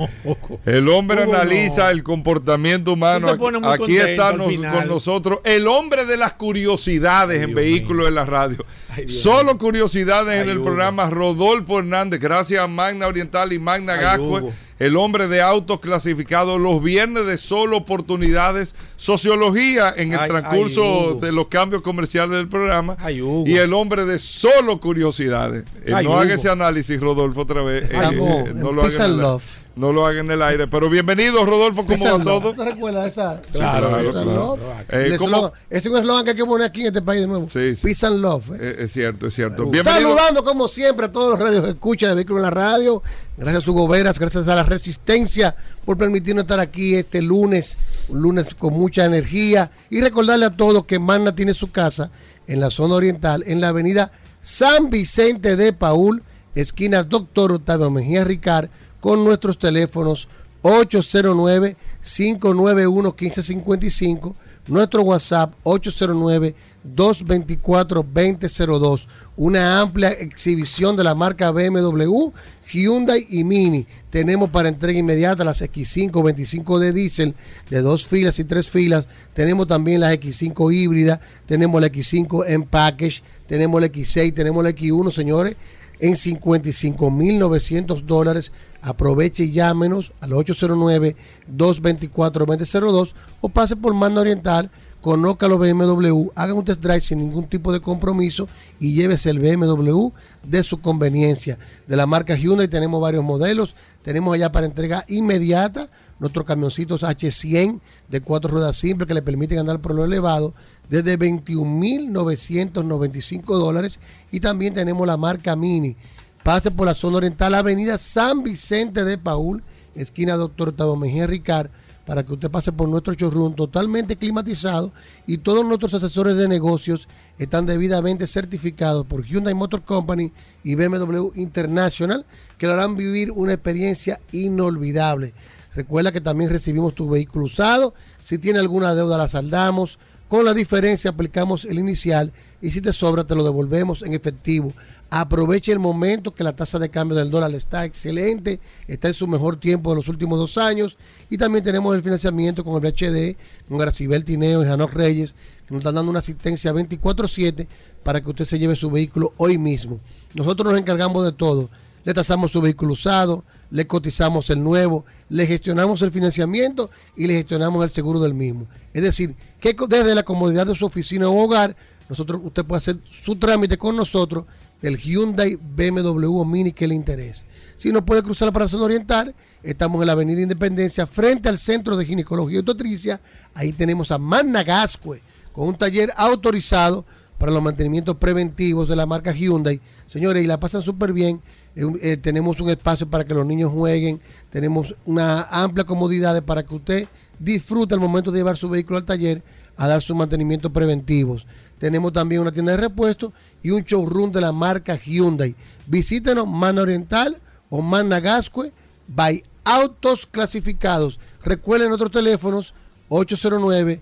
El hombre Hugo, analiza no. el comportamiento humano. Aquí está nos- con nosotros el hombre de las curiosidades en vehículos en la radio. Solo curiosidades en el Hugo. programa Rodolfo Hernández. Gracias a Magna Oriental y Magna. Hugo. El hombre de autos clasificados los viernes de solo oportunidades, sociología en el Ay, transcurso ay, de los cambios comerciales del programa. Ay, y el hombre de solo curiosidades. Eh, Ay, no haga ese análisis, Rodolfo, otra vez. Eh, Estamos eh, no, lo haga no lo haga en el aire. Pero bienvenido, Rodolfo, ¿cómo Peace va and Love. todo? ¿Te recuerdas esa? Claro, claro, claro. Love. Eh, El ¿cómo- eslogan- Ese es un eslogan que hay que poner aquí en este país de nuevo. Peace and Love. eh. Eh, es cierto, es cierto. Bienvenido. Saludando como siempre a todos los radios que escuchan de Vehículos en la Radio. Gracias a Hugo Veras, gracias a la Resistencia por permitirnos estar aquí este lunes, un lunes con mucha energía. Y recordarle a todos que Magna tiene su casa en la zona oriental, en la avenida San Vicente de Paul, esquina Doctor Octavio Mejía Ricard, con nuestros teléfonos 809-591-1555, nuestro WhatsApp 809-224-2002. Una amplia exhibición de la marca BMW, Hyundai y Mini. Tenemos para entrega inmediata las X5 25 de diésel de dos filas y tres filas. Tenemos también las X5 híbridas. Tenemos la X5 en package. Tenemos la X6. Tenemos la X1, señores en 55.900 dólares. Aproveche y llámenos al 809-224-2002 o pase por Manda Oriental, conozca los BMW, hagan un test drive sin ningún tipo de compromiso y llévese el BMW de su conveniencia. De la marca Hyundai tenemos varios modelos, tenemos allá para entrega inmediata nuestros camioncitos H100 de cuatro ruedas simples que le permiten andar por lo elevado desde 21.995 dólares y también tenemos la marca Mini. Pase por la zona oriental, Avenida San Vicente de Paul, esquina Doctor Octavio Mejía Ricard, para que usted pase por nuestro showroom totalmente climatizado y todos nuestros asesores de negocios están debidamente certificados por Hyundai Motor Company y BMW International, que le harán vivir una experiencia inolvidable. Recuerda que también recibimos tu vehículo usado. Si tiene alguna deuda, la saldamos. Con la diferencia aplicamos el inicial y si te sobra te lo devolvemos en efectivo. Aproveche el momento que la tasa de cambio del dólar está excelente, está en su mejor tiempo de los últimos dos años y también tenemos el financiamiento con el BHD, con Gracibel Tineo y Janok Reyes, que nos están dando una asistencia 24/7 para que usted se lleve su vehículo hoy mismo. Nosotros nos encargamos de todo. Le tasamos su vehículo usado, le cotizamos el nuevo, le gestionamos el financiamiento y le gestionamos el seguro del mismo. Es decir, que desde la comodidad de su oficina o hogar, nosotros, usted puede hacer su trámite con nosotros del Hyundai BMW o Mini que le interese. Si no puede cruzar para la zona oriental, estamos en la Avenida Independencia, frente al Centro de Ginecología y Obstetricia. Ahí tenemos a Magna Gascue, con un taller autorizado para los mantenimientos preventivos de la marca Hyundai. Señores, y la pasan súper bien. Eh, tenemos un espacio para que los niños jueguen. Tenemos una amplia comodidad para que usted disfrute el momento de llevar su vehículo al taller a dar sus mantenimientos preventivos. Tenemos también una tienda de repuestos y un showroom de la marca Hyundai. Visítenos Mana Oriental o Mana Gascue by Autos Clasificados. Recuerden nuestros teléfonos 809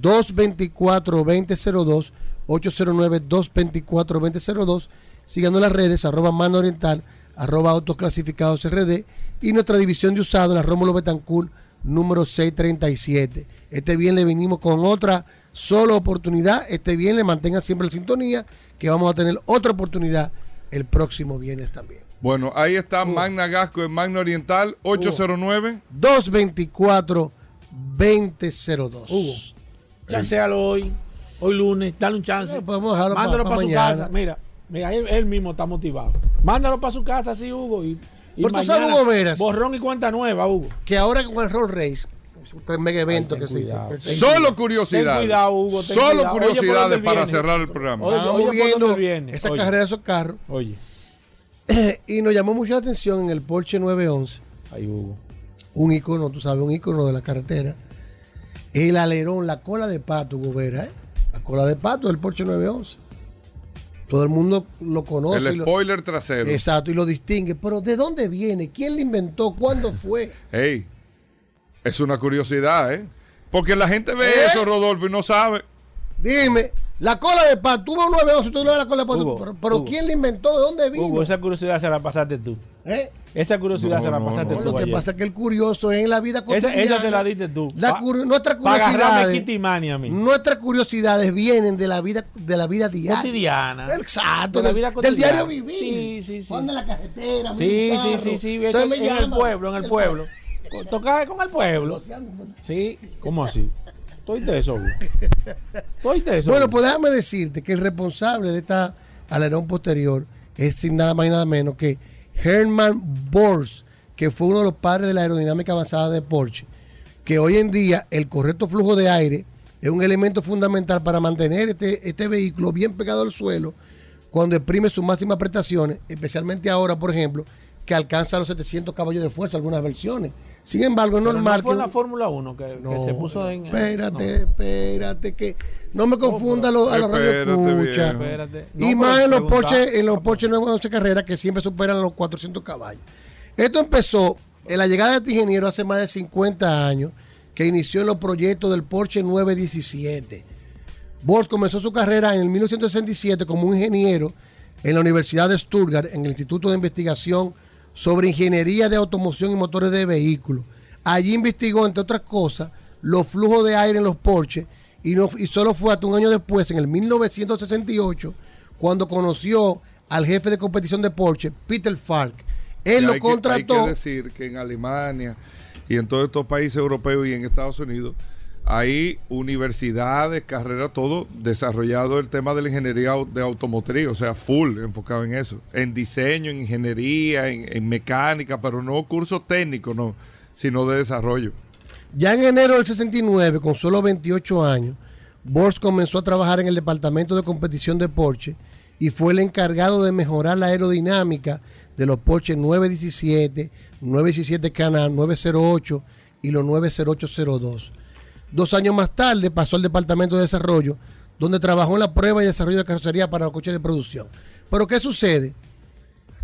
224-2002, 809-224-2002. Síganos en las redes, arroba Mano Oriental, arroba Autos Clasificados RD y nuestra división de usado en la Rómulo Betancourt, número 637. Este bien le venimos con otra sola oportunidad. Este bien le mantenga siempre la sintonía, que vamos a tener otra oportunidad el próximo viernes también. Bueno, ahí está Magna Gasco en Magna Oriental, 809. 224-2002. Hugo, chancealo hoy, hoy lunes, dale un chance. podemos dejarlo Mándalo pa- para pa su mañana. casa. Mira, mira, él, él mismo está motivado. Mándalo para su casa, sí, Hugo. Y, y Pero tú sabes, mañana, Hugo Veras. Borrón y cuenta nueva, Hugo. Que ahora con el Roll Race, un mega evento que se hizo. Solo curiosidades. Cuidado, Hugo, Solo cuidado. ¿por curiosidades para cerrar el programa. Oye, Estábamos oye, ¿por viendo viene? esa Oye. carrera de esos carros Oye, y nos llamó mucho la atención en el Porsche 911, ay, Hugo. un icono, tú sabes, un icono de la carretera. El alerón, la cola de pato, Hugo Vera, ¿eh? La cola de pato del Porsche 911. Todo el mundo lo conoce. El lo- spoiler trasero. Exacto, y lo distingue. Pero ¿de dónde viene? ¿Quién lo inventó? ¿Cuándo fue? Ey, es una curiosidad, ¿eh? Porque la gente ve ¿Eh? eso, Rodolfo, y no sabe. Dime. La cola de pato, tú ves un 911 tú no ves la cola de pato. Hugo, pero pero Hugo. ¿quién la inventó? ¿De dónde vino? Hugo, esa curiosidad se la pasaste tú. ¿Eh? Esa curiosidad No, se la no, pasaste no, tú. Lo que ayer. pasa es que el curioso es en la vida cotidiana. esa se la diste tú. La Pa- curi- nuestras curiosidades, Mania a mí. nuestras curiosidades vienen de la vida, de la vida diaria. Cotidiana. Exacto, De la del, vida del cotidiana. diario vivir. Sí, sí, sí. Anda en la carretera, Sí, sí, sí, sí. Entonces me en el pueblo, en el pueblo. Tocar con el pueblo. Sí, ¿cómo así? ¿Tú oíste eso, oíste eso? Bueno, pues déjame decirte que el responsable de esta alerón posterior es sin nada más y nada menos que Hermann Bors, que fue uno de los padres de la aerodinámica avanzada de Porsche, que hoy en día el correcto flujo de aire es un elemento fundamental para mantener este, este vehículo bien pegado al suelo cuando exprime sus máximas prestaciones, especialmente ahora, por ejemplo, que alcanza los 700 caballos de fuerza algunas versiones. Sin embargo, es Pero normal no fue que la Fórmula 1 que, que No, se puso en. Espérate, espérate, que no me confunda a los, a los Espérate, radioescuchas. Espérate. Y No, más en los Porsche, en los Porsche 911 carreras que siempre superan los 400 caballos. Esto empezó en la llegada de este ingeniero hace más de 50 años, que inició en los proyectos del Porsche 917. Bosch comenzó su carrera en el 1967 como un ingeniero en la Universidad de Stuttgart, en el Instituto de Investigación sobre Ingeniería de Automoción y Motores de Vehículos. Allí investigó, entre otras cosas, los flujos de aire en los Porsche y, no, y solo fue hasta un año después, en el 1968, cuando conoció al jefe de competición de Porsche, Peter Falk. Él Y lo que- hay contrató. que decir que en Alemania y en todos estos países europeos y en Estados Unidos hay universidades, carreras, todo desarrollado el tema de la ingeniería de automotriz, o sea, full enfocado en eso, en diseño, en ingeniería, en, mecánica, pero no cursos técnicos, no, sino de desarrollo. Ya en enero del 69, con solo 28 años, Bosch comenzó a trabajar en el departamento de competición de Porsche y fue el encargado de mejorar la aerodinámica de los Porsche 917, 917 Canal, 908 y los 90802. Dos años más tarde pasó al departamento de desarrollo, donde trabajó en la prueba y desarrollo de carrocería para los coches de producción. Pero ¿qué sucede?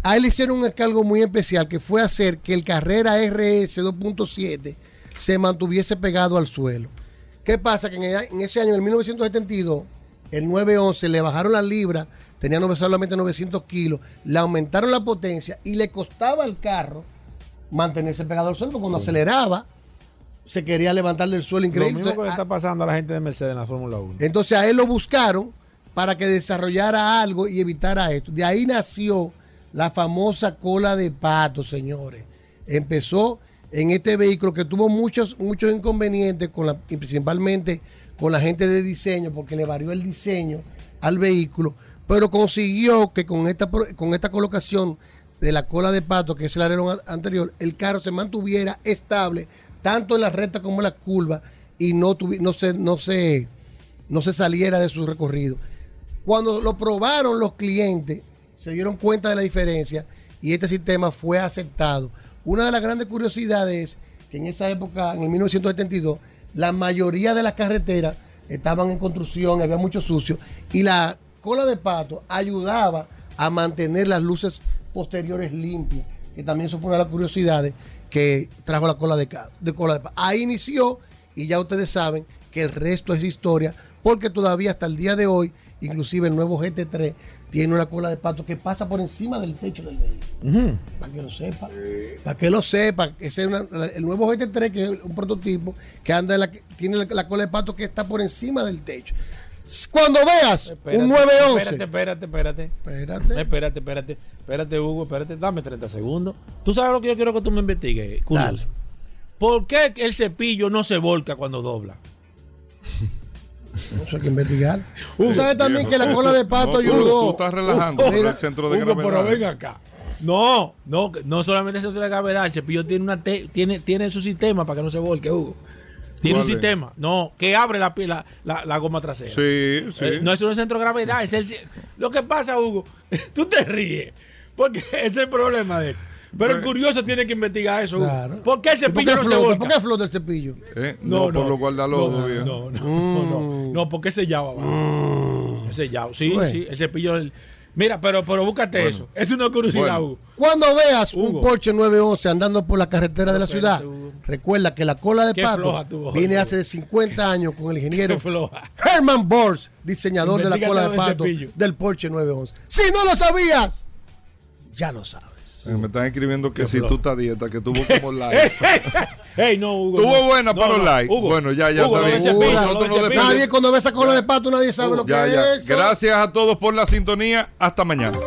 A él le hicieron un encargo muy especial que fue hacer que el Carrera RS 2.7 se mantuviese pegado al suelo. ¿Qué pasa? Que en, el- en ese año, en 1972, el 911 le bajaron las libras, tenía solamente 900 kilos, le aumentaron la potencia y le costaba al carro mantenerse pegado al suelo, porque cuando aceleraba, se quería levantar del suelo Lo increíble. mismo que le está pasando a la gente de Mercedes en la Fórmula 1. entonces a él lo buscaron para que desarrollara algo y evitara esto. De ahí nació la famosa cola de pato, señores. Empezó en este vehículo que tuvo muchos, muchos inconvenientes, con la, principalmente con la gente de diseño, porque le varió el diseño al vehículo, pero consiguió que con esta, con esta colocación de la cola de pato, que es el alerón anterior, el carro se mantuviera estable, tanto en la recta como en la curva, y no, no, se, no, se, no se saliera de su recorrido. Cuando lo probaron los clientes, se dieron cuenta de la diferencia y este sistema fue aceptado. Una de las grandes curiosidades es que en esa época, en el 1972, la mayoría de las carreteras estaban en construcción, había mucho sucio, y la cola de pato ayudaba a mantener las luces posteriores limpias, que también eso fue una de las curiosidades que trajo la cola de, de cola de pato. Ahí inició, y ya ustedes saben que el resto es historia, porque todavía hasta el día de hoy, inclusive el nuevo GT3 tiene una cola de pato que pasa por encima del techo del vehículo. Para que lo sepa. Para que lo sepa. Ese es una- el nuevo GT3, que es un prototipo, que anda en la, tiene la, la cola de pato que está por encima del techo. Cuando veas Espérate, un 911. Espérate, espérate, espérate. Espérate. Espérate, espérate. Espérate, Hugo, espérate. Dame 30 segundos. Tú sabes lo que yo quiero que tú me investigues, curioso. ¿Por qué el cepillo no se volca cuando dobla? Eso hay que investigar. Hugo, Tú sabes también viejo. que la cola de pato No, tú- ayudó. tú estás relajando por Mira, el centro de Hugo, gravedad. pero ven acá. No, no, no solamente el centro de gravedad, el cepillo tiene una te- tiene, tiene su sistema para que no se volque, Hugo. Tiene un sistema, no, que abre la, la, la, la goma trasera. Sí, sí. Eh, no es un centro de gravedad, es el lo que pasa, Hugo, tú te ríes, porque ese es el problema de esto. Pero el curioso tiene que investigar eso. Claro. ¿Por qué el ¿Y por cepillo qué no se flota? volca? ¿Por qué flota el cepillo? Eh, No, por los guardalodos, no, no, no, no, no, no, porque es sellado abajo. Es sellado, sí, Bueno. sí, el cepillo. el- Mira, pero, pero búscate Bueno. eso. Es una curiosidad, Bueno. Hugo. Cuando veas Hugo. un Porsche 911 andando por la carretera de la ciudad, recuerda que la cola de Qué pato viene Hugo. hace 50 años con el ingeniero. Herman Bors, diseñador de la cola de pato del Porsche 911. Si no lo sabías, ya lo sabes. Me están escribiendo que si tú estás dieta, que tuvo como like. Ey, no, Hugo. Tuvo no. buena No, para los no, likes. Hugo. Bueno, ya, ya Hugo, está bien. Nosotros. Nadie cuando ve esa cola de pato, nadie sabe lo que Ya, ya. es. eso. Gracias a todos por la sintonía. Hasta mañana.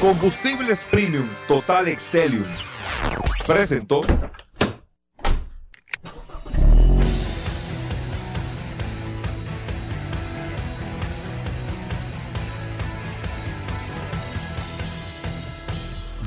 Combustibles Premium Total Excelium. Presentó.